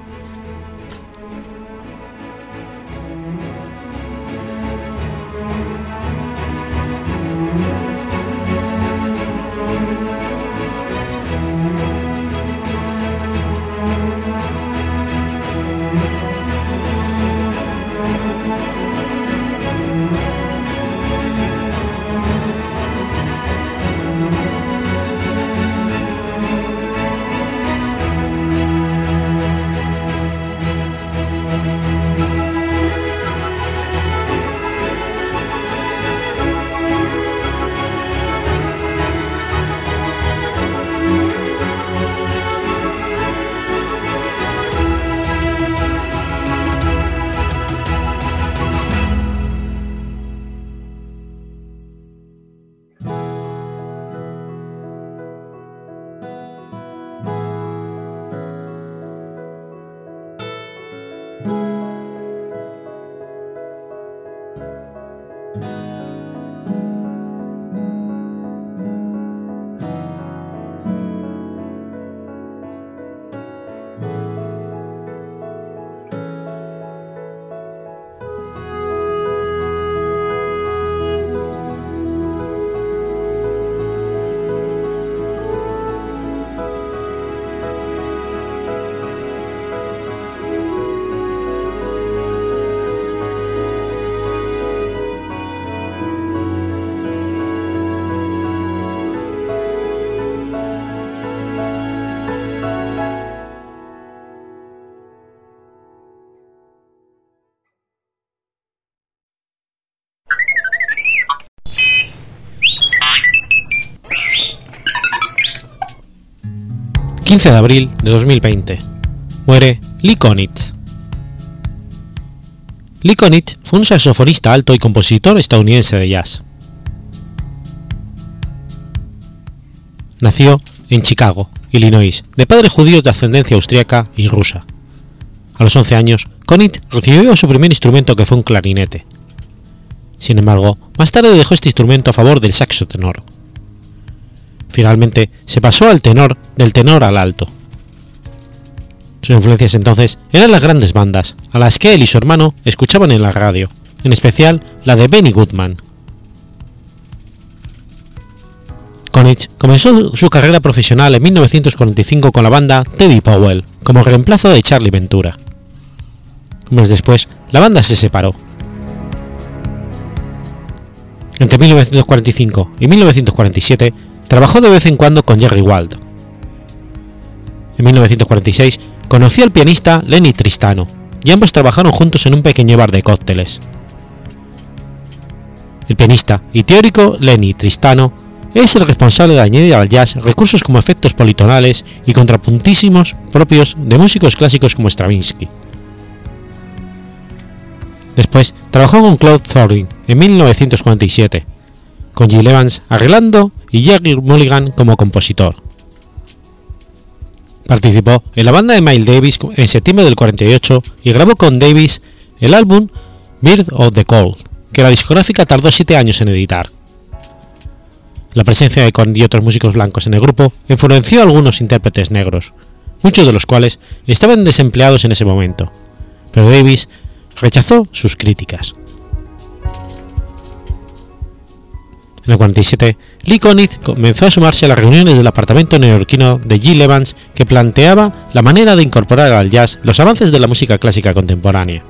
15 de abril de 2020. Muere Lee Konitz. Lee Konitz fue un saxofonista alto y compositor estadounidense de jazz. Nació en Chicago, Illinois, de padres judíos de ascendencia austríaca y rusa. A los 11 años, Konitz recibió su primer instrumento que fue un clarinete. Sin embargo, más tarde dejó este instrumento a favor del saxo tenor. Finalmente se pasó al tenor, del tenor al alto. Sus influencias entonces eran las grandes bandas, a las que él y su hermano escuchaban en la radio, en especial la de Benny Goodman. Konitz comenzó su carrera profesional en 1945 con la banda Teddy Powell, como reemplazo de Charlie Ventura. Un mes después, la banda se separó. Entre 1945 y 1947 Trabajó de vez en cuando con Jerry Wald. En 1946 conoció al pianista Lenny Tristano y ambos trabajaron juntos en un pequeño bar de cócteles. El pianista y teórico Lenny Tristano es el responsable de añadir al jazz recursos como efectos politonales y contrapuntísimos propios de músicos clásicos como Stravinsky. Después trabajó con Claude Thorin en 1947, con Gil Evans arreglando y Jerry Mulligan como compositor. Participó en la banda de Miles Davis en septiembre del 48 y grabó con Davis el álbum Bird of the Cold, que la discográfica tardó siete años en editar. La presencia de Con y otros músicos blancos en el grupo influenció a algunos intérpretes negros, muchos de los cuales estaban desempleados en ese momento, pero Davis rechazó sus críticas. En el 47, Lee Konitz comenzó a sumarse a las reuniones del apartamento neoyorquino de Gil Evans que planteaba la manera de incorporar al jazz los avances de la música clásica contemporánea.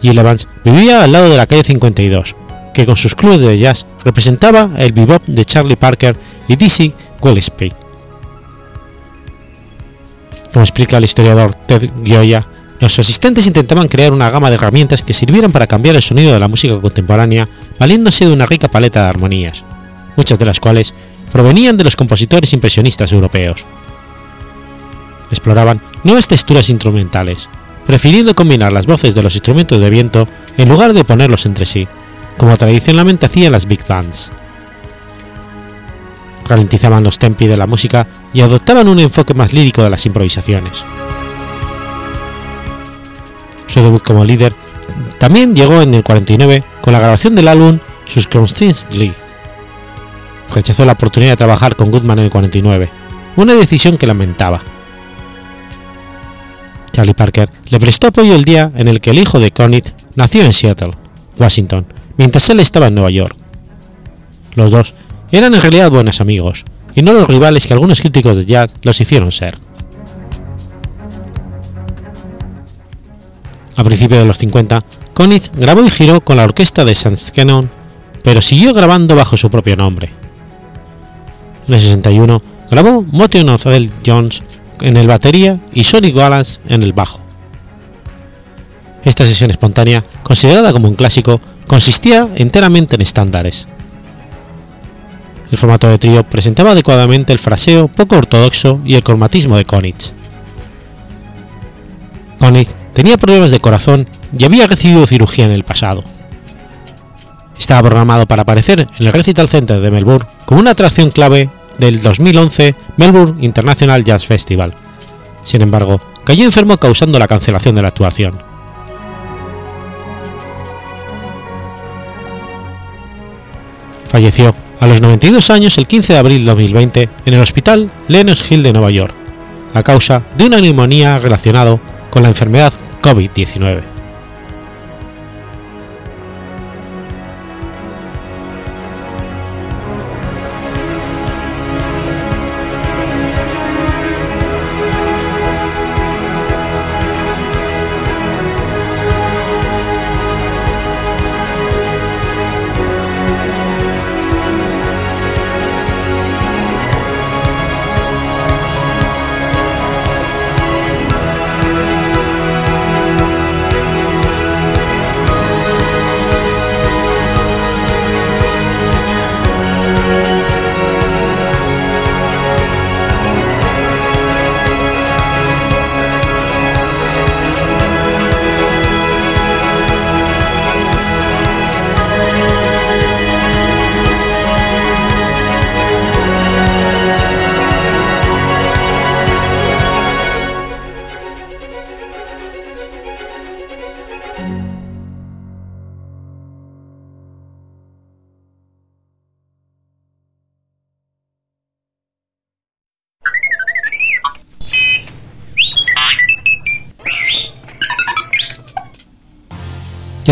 Gil Evans vivía al lado de la calle 52, que con sus clubes de jazz representaba el bebop de Charlie Parker y Dizzy Gillespie. Como explica el historiador Ted Gioia, los asistentes intentaban crear una gama de herramientas que sirvieran para cambiar el sonido de la música contemporánea valiéndose de una rica paleta de armonías, muchas de las cuales provenían de los compositores impresionistas europeos. Exploraban nuevas texturas instrumentales, prefiriendo combinar las voces de los instrumentos de viento en lugar de ponerlos entre sí, como tradicionalmente hacían las big bands. Ralentizaban los tempi de la música y adoptaban un enfoque más lírico de las improvisaciones. Su debut como líder también llegó en el 49 con la grabación del álbum Subconsciously. Rechazó la oportunidad de trabajar con Goodman en el 49, una decisión que lamentaba. Charlie Parker le prestó apoyo el día en el que el hijo de Connick nació en Seattle, Washington, mientras él estaba en Nueva York. Los dos eran en realidad buenos amigos, y no los rivales que algunos críticos de jazz los hicieron ser. A principios de los 50, Konitz grabó y giró con la orquesta de Sans Cannon, pero siguió grabando bajo su propio nombre. En el 61 grabó Motion of Jones en el batería y Sonny Wallace en el bajo. Esta sesión espontánea, considerada como un clásico, consistía enteramente en estándares. El formato de trío presentaba adecuadamente el fraseo poco ortodoxo y el cromatismo de Konitz. Konitz Tenía problemas de corazón y había recibido cirugía en el pasado. Estaba programado para aparecer en el Recital Center de Melbourne como una atracción clave del 2011 Melbourne International Jazz Festival. Sin embargo, cayó enfermo causando la cancelación de la actuación. Falleció a los 92 años el 15 de abril de 2020 en el Hospital Lenox Hill de Nueva York, a causa de una neumonía relacionada con la enfermedad COVID-19.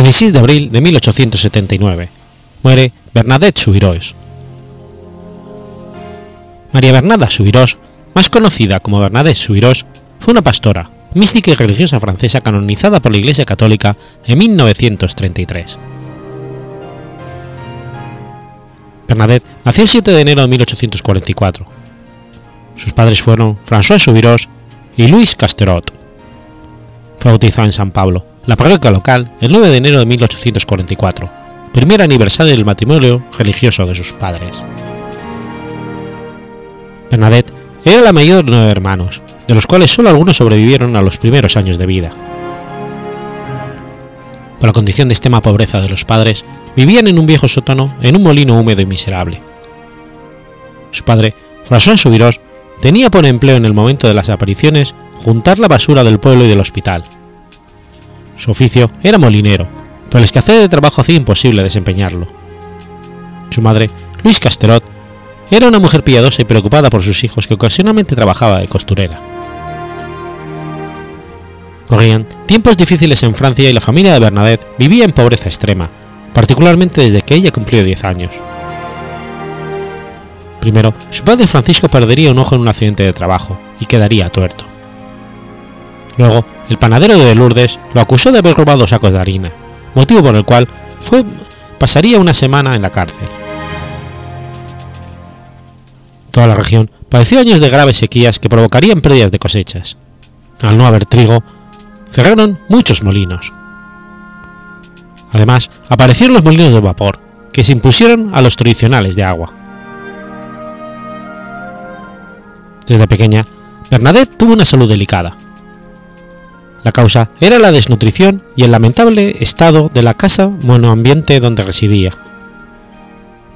16 de abril de 1879. Muere Bernadette Subiroes. María Bernada Subiros, más conocida como Bernadette Subiros, fue una pastora, mística y religiosa francesa canonizada por la Iglesia Católica en 1933. Bernadette nació el 7 de enero de 1844. Sus padres fueron François Subiros y Luis Casterot. Fue bautizada en San Pablo, la parroquia local el 9 de enero de 1844, primer aniversario del matrimonio religioso de sus padres. Bernadette era la mayor de nueve hermanos, de los cuales solo algunos sobrevivieron a los primeros años de vida. por la condición de extrema pobreza de los padres, vivían en un viejo sótano en un molino húmedo y miserable. Su padre, François Subirós, tenía por empleo en el momento de las apariciones juntar la basura del pueblo y del hospital. Su oficio era molinero, pero el escasez de trabajo hacía imposible desempeñarlo. Su madre, Luis Casterot, era una mujer piadosa y preocupada por sus hijos que ocasionalmente trabajaba de costurera. Corrían tiempos difíciles en Francia y la familia de Bernadette vivía en pobreza extrema, particularmente desde que ella cumplió 10 años. Primero, su padre Francisco perdería un ojo en un accidente de trabajo y quedaría tuerto. Luego, el panadero de Lourdes lo acusó de haber robado sacos de harina, motivo por el cual pasaría una semana en la cárcel. Toda la región padeció años de graves sequías que provocarían pérdidas de cosechas. Al no haber trigo, cerraron muchos molinos. Además, aparecieron los molinos de vapor, que se impusieron a los tradicionales de agua. Desde pequeña, Bernadette tuvo una salud delicada. La causa era la desnutrición y el lamentable estado de la casa monoambiente donde residía.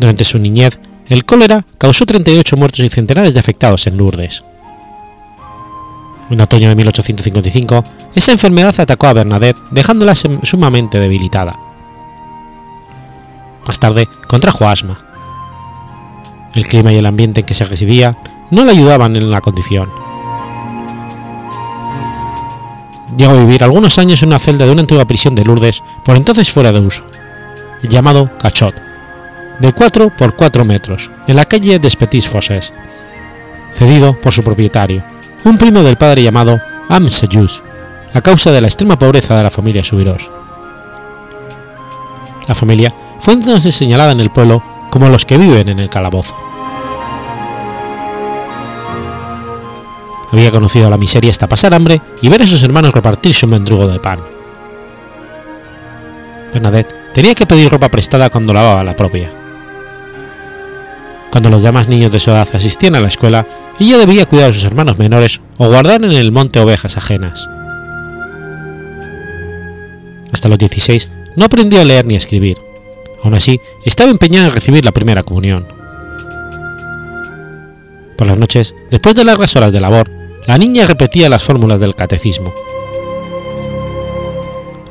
Durante su niñez, el cólera causó 38 muertos y centenares de afectados en Lourdes. En otoño de 1855, esa enfermedad atacó a Bernadette dejándola sumamente debilitada. Más tarde contrajo asma. El clima y el ambiente en que se residía no le ayudaban en la condición. Llegó a vivir algunos años en una celda de una antigua prisión de Lourdes, por entonces fuera de uso, llamado Cachot, de 4 por 4 metros, en la calle des Petits Fosses, cedido por su propietario, un primo del padre llamado Am Sejus, a causa de la extrema pobreza de la familia Subirós. La familia fue entonces señalada en el pueblo como los que viven en el calabozo. Había conocido la miseria hasta pasar hambre y ver a sus hermanos repartirse un mendrugo de pan. Bernadette tenía que pedir ropa prestada cuando lavaba la propia. Cuando los demás niños de su edad asistían a la escuela, ella debía cuidar a sus hermanos menores o guardar en el monte ovejas ajenas. Hasta los 16 no aprendió a leer ni a escribir. Aún así, estaba empeñada en recibir la primera comunión. Por las noches, después de largas horas de labor, la niña repetía las fórmulas del catecismo.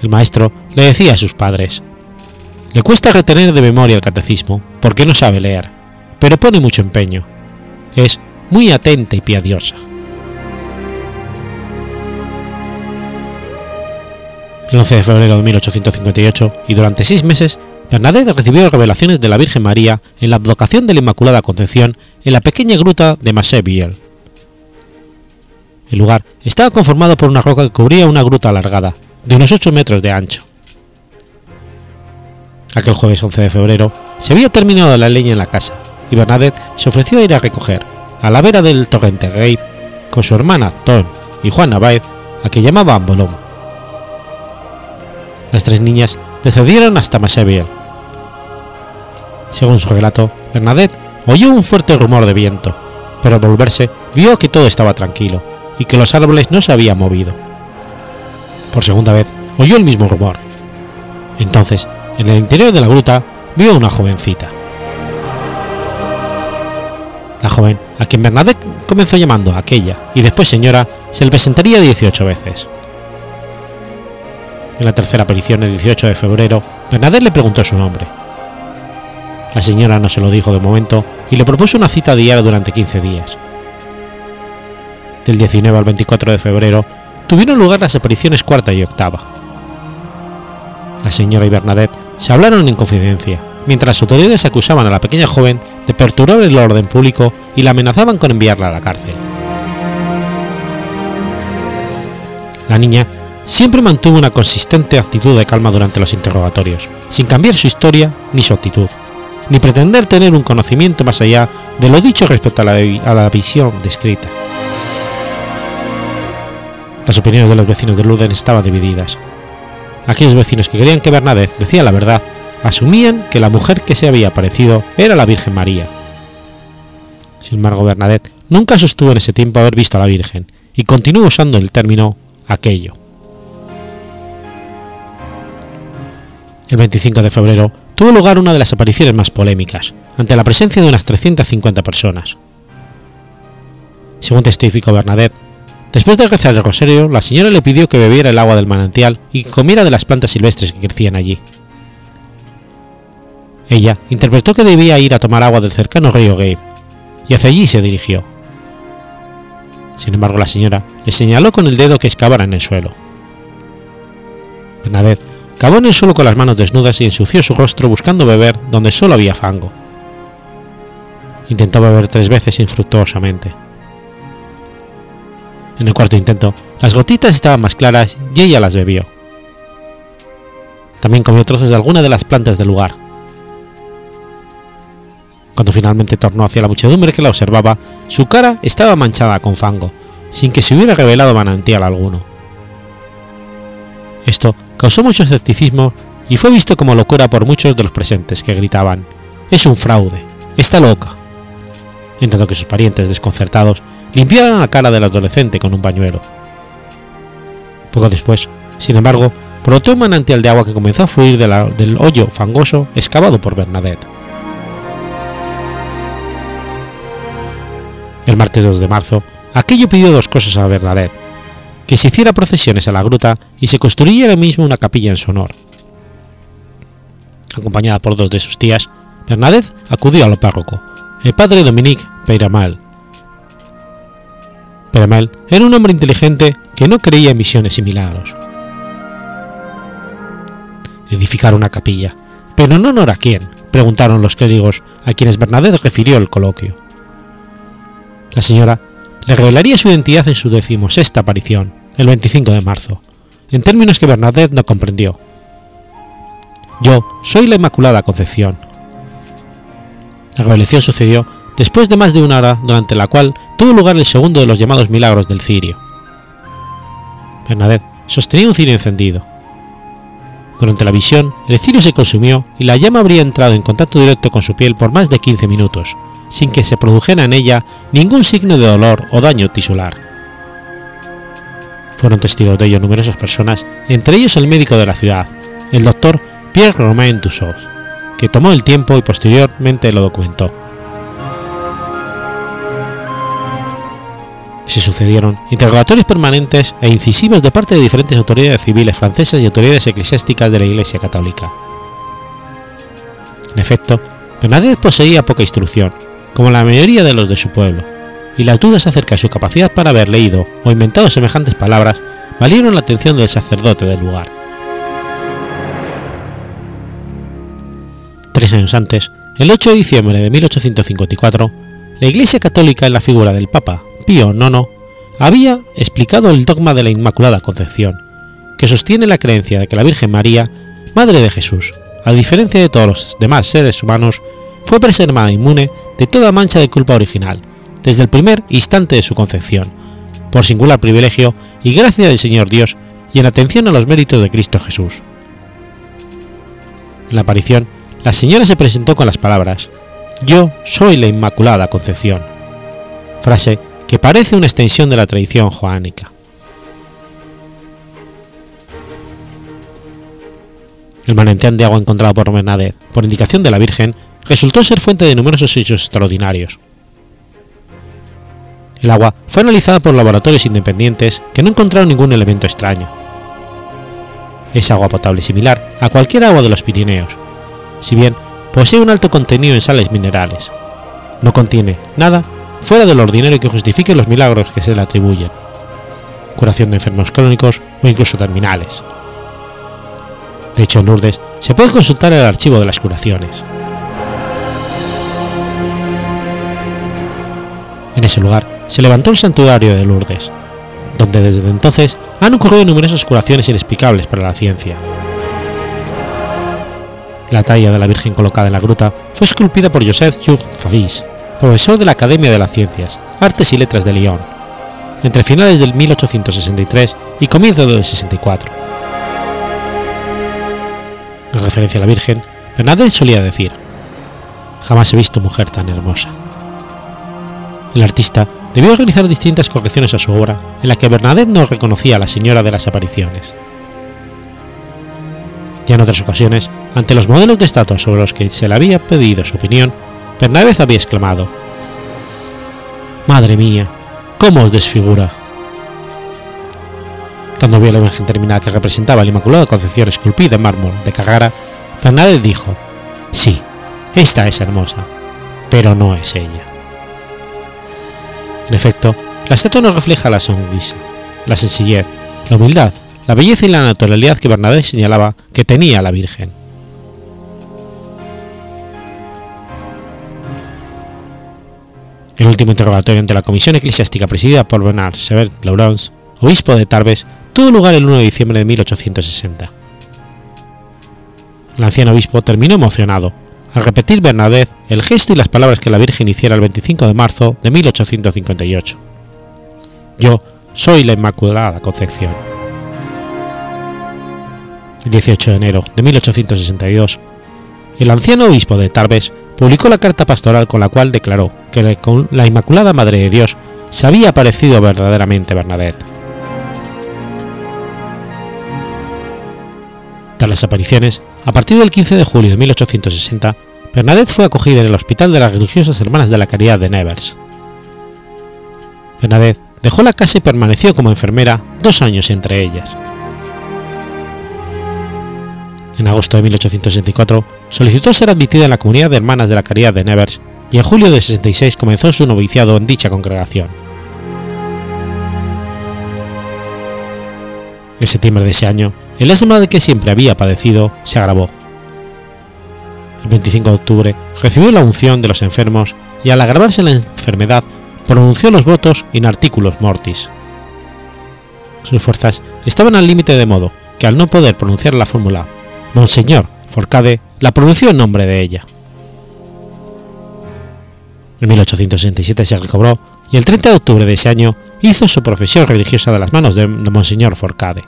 El maestro le decía a sus padres, le cuesta retener de memoria el catecismo porque no sabe leer, pero pone mucho empeño. Es muy atenta y piadiosa. El 11 de febrero de 1858 y durante seis meses, Bernadette recibió revelaciones de la Virgen María en la advocación de la Inmaculada Concepción en la pequeña gruta de Masséville. El lugar estaba conformado por una roca que cubría una gruta alargada, de unos 8 metros de ancho. Aquel jueves 11 de febrero se había terminado la leña en la casa y Bernadette se ofreció a ir a recoger, a la vera del torrente Grave, con su hermana Ton y Juan Navaez, a que llamaban Bolón. Las tres niñas descendieron hasta Masséville. Según su relato, Bernadette oyó un fuerte rumor de viento, pero al volverse vio que todo estaba tranquilo y que los árboles no se habían movido. Por segunda vez oyó el mismo rumor. Entonces, en el interior de la gruta, vio a una jovencita. La joven, a quien Bernadette comenzó llamando aquella y después señora, se le presentaría 18 veces. En la tercera aparición, el 18 de febrero, Bernadette le preguntó su nombre. La señora no se lo dijo de momento y le propuso una cita diaria durante 15 días del 19 al 24 de febrero, tuvieron lugar las apariciones cuarta y octava. La señora y Bernadette se hablaron en confidencia, mientras las autoridades acusaban a la pequeña joven de perturbar el orden público y la amenazaban con enviarla a la cárcel. La niña siempre mantuvo una consistente actitud de calma durante los interrogatorios, sin cambiar su historia ni su actitud, ni pretender tener un conocimiento más allá de lo dicho respecto a la, a la visión descrita. Las opiniones de los vecinos de Lourdes estaban divididas. Aquellos vecinos que creían que Bernadette decía la verdad asumían que la mujer que se había aparecido era la Virgen María. Sin embargo, Bernadette nunca sostuvo en ese tiempo haber visto a la Virgen y continuó usando el término aquello. El 25 de febrero tuvo lugar una de las apariciones más polémicas, ante la presencia de unas 350 personas. Según testificó Bernadette, después de rezar el rosario, la señora le pidió que bebiera el agua del manantial y que comiera de las plantas silvestres que crecían allí. Ella interpretó que debía ir a tomar agua del cercano río Gave, y hacia allí se dirigió. Sin embargo, la señora le señaló con el dedo que excavara en el suelo. Bernadette cavó en el suelo con las manos desnudas y ensució su rostro buscando beber donde solo había fango. Intentó beber tres veces infructuosamente. En el cuarto intento, las gotitas estaban más claras y ella las bebió. También comió trozos de alguna de las plantas del lugar. Cuando finalmente tornó hacia la muchedumbre que la observaba, su cara estaba manchada con fango, sin que se hubiera revelado manantial alguno. Esto causó mucho escepticismo y fue visto como locura por muchos de los presentes que gritaban, es un fraude, está loca, en tanto que sus parientes desconcertados limpiaban la cara del adolescente con un pañuelo. Poco después, sin embargo, brotó un manantial de agua que comenzó a fluir del hoyo fangoso excavado por Bernadette. El martes 2 de marzo, aquello pidió dos cosas a Bernadette, que se hiciera procesiones a la gruta y se construyera mismo una capilla en su honor. Acompañada por dos de sus tías, Bernadette acudió al párroco, el padre Dominique Peyramal. Peyramal era un hombre inteligente que no creía en misiones y milagros. Edificar una capilla, pero en honor a quién, preguntaron los clérigos a quienes Bernadette refirió el coloquio. La señora le revelaría su identidad en su decimosexta aparición, el 25 de marzo, en términos que Bernadette no comprendió. Yo soy la Inmaculada Concepción. La revelación sucedió después de más de una hora durante la cual tuvo lugar el segundo de los llamados milagros del cirio. Bernadette sostenía un cirio encendido. Durante la visión, el cirio se consumió y la llama habría entrado en contacto directo con su piel por más de 15 minutos, sin que se produjera en ella ningún signo de dolor o daño tisular. Fueron testigos de ello numerosas personas, entre ellos el médico de la ciudad, el doctor Pierre-Romain Dussault, que tomó el tiempo y posteriormente lo documentó. Se sucedieron interrogatorios permanentes e incisivos de parte de diferentes autoridades civiles francesas y autoridades eclesiásticas de la Iglesia Católica. En efecto, Bernadette poseía poca instrucción, como la mayoría de los de su pueblo, y las dudas acerca de su capacidad para haber leído o inventado semejantes palabras valieron la atención del sacerdote del lugar. Tres años antes, el 8 de diciembre de 1854, la Iglesia Católica en la figura del Papa Pío IX había explicado el dogma de la Inmaculada Concepción, que sostiene la creencia de que la Virgen María, Madre de Jesús, a diferencia de todos los demás seres humanos, fue preservada inmune de toda mancha de culpa original, desde el primer instante de su concepción, por singular privilegio y gracia del Señor Dios y en atención a los méritos de Cristo Jesús. En la aparición, la señora se presentó con las palabras, Yo soy la Inmaculada Concepción, frase que parece una extensión de la tradición joánica. El manantial de agua encontrado por Bernadette, por indicación de la Virgen, resultó ser fuente de numerosos hechos extraordinarios. El agua fue analizada por laboratorios independientes que no encontraron ningún elemento extraño. Es agua potable similar a cualquier agua de los Pirineos, si bien posee un alto contenido en sales minerales. No contiene nada fuera del ordinario que justifique los milagros que se le atribuyen, curación de enfermos crónicos o incluso terminales. De hecho, en Lourdes se puede consultar el archivo de las curaciones. En ese lugar se levantó el santuario de Lourdes, donde desde entonces han ocurrido numerosas curaciones inexplicables para la ciencia. La talla de la Virgen colocada en la gruta fue esculpida por Joseph Jules Favis, profesor de la Academia de las Ciencias, Artes y Letras de Lyon, entre finales del 1863 y comienzos del 64. En referencia a la Virgen, Bernadette solía decir, jamás he visto mujer tan hermosa. El artista debió realizar distintas correcciones a su obra, en la que Bernadette no reconocía a la señora de las apariciones. Ya en otras ocasiones, ante los modelos de estatua sobre los que se le había pedido su opinión, Bernadette había exclamado: Madre mía, ¿cómo os desfigura? Cuando vio la imagen terminada que representaba la Inmaculada Concepción esculpida en mármol de Carrara, Bernadette dijo: Sí, esta es hermosa, pero no es ella. En efecto, la estatua no refleja la sonrisa, la sencillez, la humildad, la belleza y la naturalidad que Bernadette señalaba que tenía la Virgen. El último interrogatorio ante la comisión eclesiástica presidida por Bernard Sever Laurence, obispo de Tarbes, tuvo lugar el 1 de diciembre de 1860. El anciano obispo terminó emocionado al repetir Bernadette el gesto y las palabras que la Virgen hiciera el 25 de marzo de 1858. Yo soy la Inmaculada Concepción. El 18 de enero de 1862, el anciano obispo de Tarbes publicó la carta pastoral con la cual declaró que la Inmaculada Madre de Dios se había aparecido verdaderamente Bernadette. Tras las apariciones, a partir del 15 de julio de 1860, Bernadette fue acogida en el Hospital de las Religiosas Hermanas de la Caridad de Nevers. Bernadette dejó la casa y permaneció como enfermera dos años entre ellas. En agosto de 1864 solicitó ser admitida en la comunidad de Hermanas de la Caridad de Nevers y en julio de 66 comenzó su noviciado en dicha congregación. En septiembre de ese año, el asma de que siempre había padecido se agravó. El 25 de octubre recibió la unción de los enfermos y al agravarse la enfermedad pronunció los votos in articulos mortis. Sus fuerzas estaban al límite de modo que al no poder pronunciar la fórmula Monseñor Forcade la pronunció en nombre de ella. En 1867 se recobró y el 30 de octubre de ese año hizo su profesión religiosa de las manos de, Monseñor Forcade.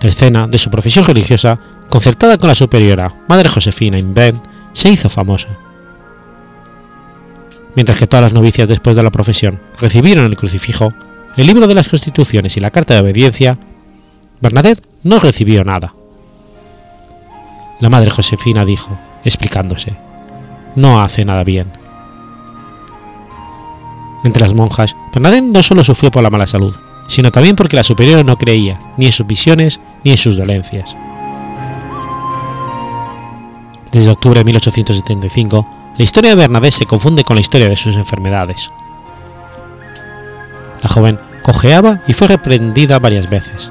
La escena de su profesión religiosa, concertada con la superiora Madre Josefina Invent, se hizo famosa. Mientras que todas las novicias después de la profesión recibieron el crucifijo, el libro de las constituciones y la carta de obediencia, Bernadette no recibió nada. La madre Josefina dijo, explicándose, no hace nada bien. Entre las monjas, Bernadette no solo sufrió por la mala salud, sino también porque la superiora no creía ni en sus visiones ni en sus dolencias. Desde octubre de 1875, la historia de Bernadette se confunde con la historia de sus enfermedades. La joven cojeaba y fue reprendida varias veces.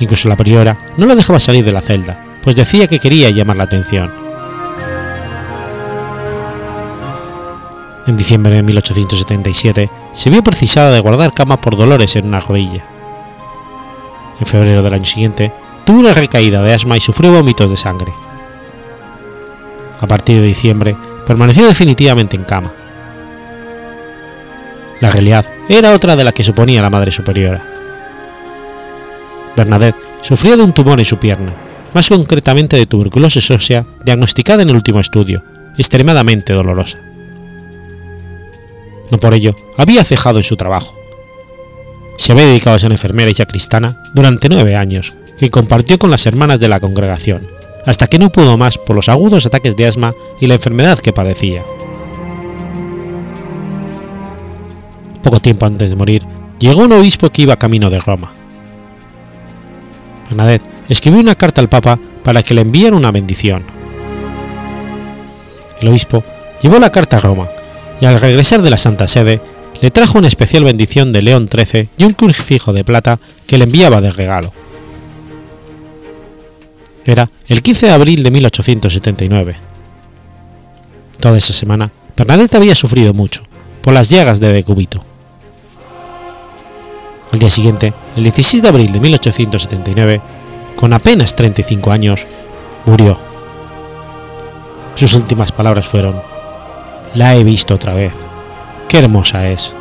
Incluso la priora no la dejaba salir de la celda, pues decía que quería llamar la atención. En diciembre de 1877 se vio precisada de guardar cama por dolores en una rodilla. En febrero del año siguiente tuvo una recaída de asma y sufrió vómitos de sangre. A partir de diciembre permaneció definitivamente en cama. La realidad era otra de la que suponía la Madre Superiora. Bernadette sufría de un tumor en su pierna, más concretamente de tuberculosis ósea diagnosticada en el último estudio, extremadamente dolorosa. No por ello había cejado en su trabajo. Se había dedicado a ser enfermera y sacristana durante nueve años, que compartió con las hermanas de la congregación, hasta que no pudo más por los agudos ataques de asma y la enfermedad que padecía. Poco tiempo antes de morir, llegó un obispo que iba camino de Roma. Bernadette escribió una carta al Papa para que le enviara una bendición. El obispo llevó la carta a Roma y al regresar de la Santa Sede le trajo una especial bendición de León XIII y un crucifijo de plata que le enviaba de regalo. Era el 15 de abril de 1879. Toda esa semana, Bernadette había sufrido mucho por las llagas de decúbito. Al día siguiente, el 16 de abril de 1879, con apenas 35 años, murió. Sus últimas palabras fueron, La he visto otra vez. Qué hermosa es.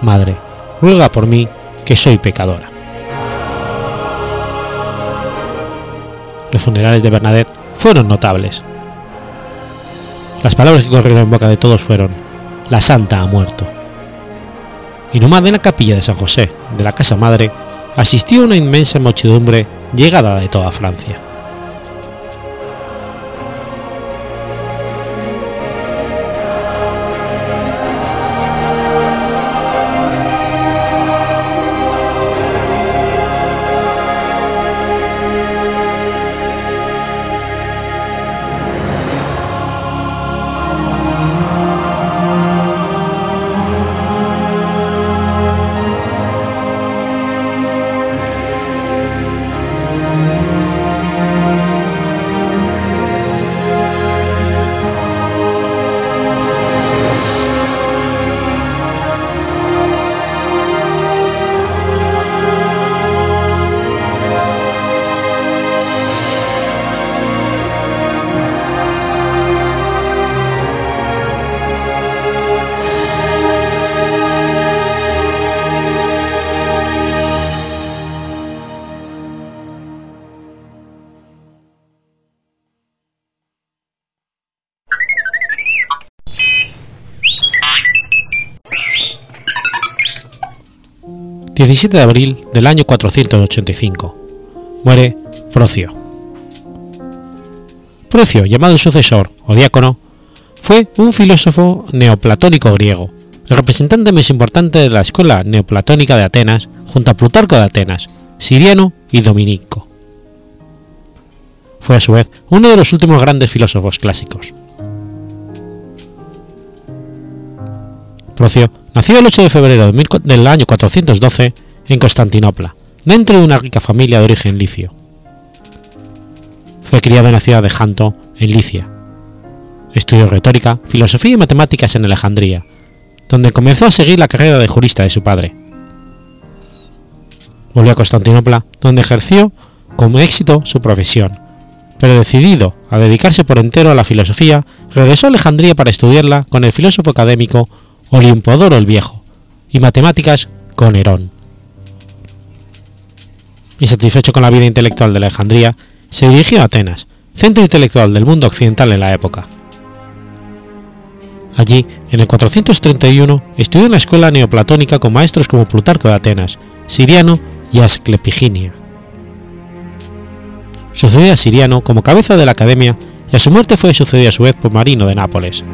Madre, ruega por mí, que soy pecadora. Los funerales de Bernadette fueron notables. Las palabras que corrieron en boca de todos fueron, La santa ha muerto. Inhumada en la capilla de San José de la Casa Madre, asistió a una inmensa muchedumbre llegada de toda Francia. 17 de abril del año 485. Muere Procio. Procio, llamado el sucesor o diácono, fue un filósofo neoplatónico griego, el representante más importante de la escuela neoplatónica de Atenas, junto a Plutarco de Atenas, Siriano y Dominico. Fue a su vez uno de los últimos grandes filósofos clásicos. Procio nació el 8 de febrero del año 412 en Constantinopla, dentro de una rica familia de origen licio. Fue criado en la ciudad de Janto, en Licia. Estudió retórica, filosofía y matemáticas en Alejandría, donde comenzó a seguir la carrera de jurista de su padre. Volvió a Constantinopla, donde ejerció con éxito su profesión, pero decidido a dedicarse por entero a la filosofía, regresó a Alejandría para estudiarla con el filósofo académico Olimpodoro el Viejo y matemáticas con Herón. Insatisfecho con la vida intelectual de Alejandría, se dirigió a Atenas, centro intelectual del mundo occidental en la época. Allí, en el 431, estudió en la escuela neoplatónica con maestros como Plutarco de Atenas, Siriano y Asclepiginia. Sucedió a Siriano como cabeza de la academia y a su muerte fue sucedido a su vez por Marino de Nápoles.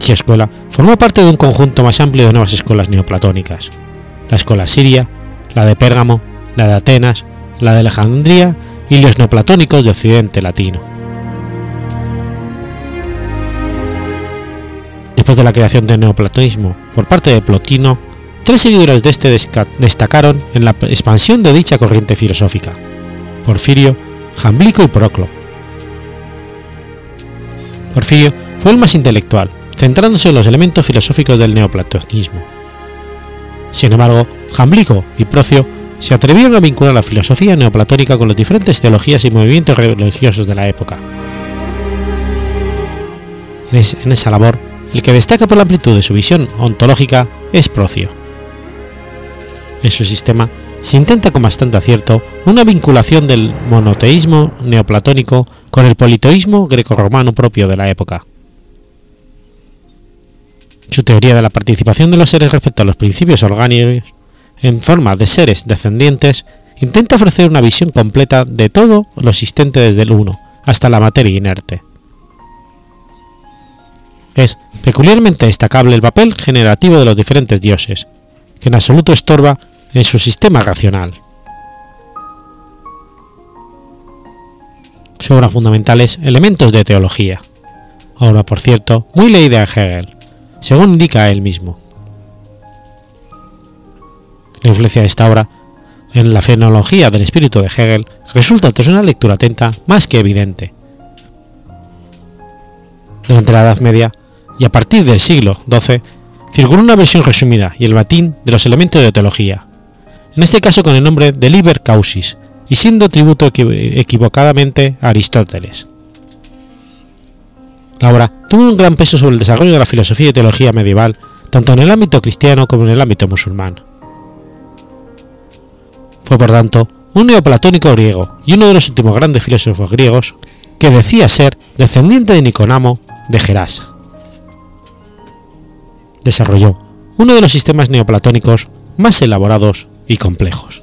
Dicha escuela formó parte de un conjunto más amplio de nuevas escuelas neoplatónicas, la escuela siria, la de Pérgamo, la de Atenas, la de Alejandría y los neoplatónicos de Occidente Latino. Después de la creación del neoplatonismo por parte de Plotino, tres seguidores de este destacaron en la expansión de dicha corriente filosófica: Porfirio, Jamblico y Proclo. Porfirio fue el más intelectual, centrándose en los elementos filosóficos del neoplatonismo. Sin embargo, Jamblico y Procio se atrevieron a vincular la filosofía neoplatónica con las diferentes teologías y movimientos religiosos de la época. En esa labor, el que destaca por la amplitud de su visión ontológica es Procio. En su sistema se intenta con bastante acierto una vinculación del monoteísmo neoplatónico con el politeísmo grecorromano propio de la época. Su teoría de la participación de los seres respecto a los principios orgánicos en forma de seres descendientes intenta ofrecer una visión completa de todo lo existente desde el uno hasta la materia inerte. Es peculiarmente destacable el papel generativo de los diferentes dioses, que en absoluto estorba en su sistema racional. Su obra fundamental es Elementos de Teología, obra por cierto muy leída en Hegel, según indica él mismo. La influencia de esta obra en la fenología del espíritu de Hegel resulta tras una lectura atenta más que evidente. Durante la Edad Media y a partir del siglo XII circuló una versión resumida y el latín de los elementos de teología, en este caso con el nombre de Liber Causis y siendo tributo equivocadamente a Aristóteles. La obra tuvo un gran peso sobre el desarrollo de la filosofía y teología medieval, tanto en el ámbito cristiano como en el ámbito musulmán. Fue por tanto un neoplatónico griego y uno de los últimos grandes filósofos griegos que decía ser descendiente de Niconamo de Gerasa. desarrolló uno de los sistemas neoplatónicos más elaborados y complejos.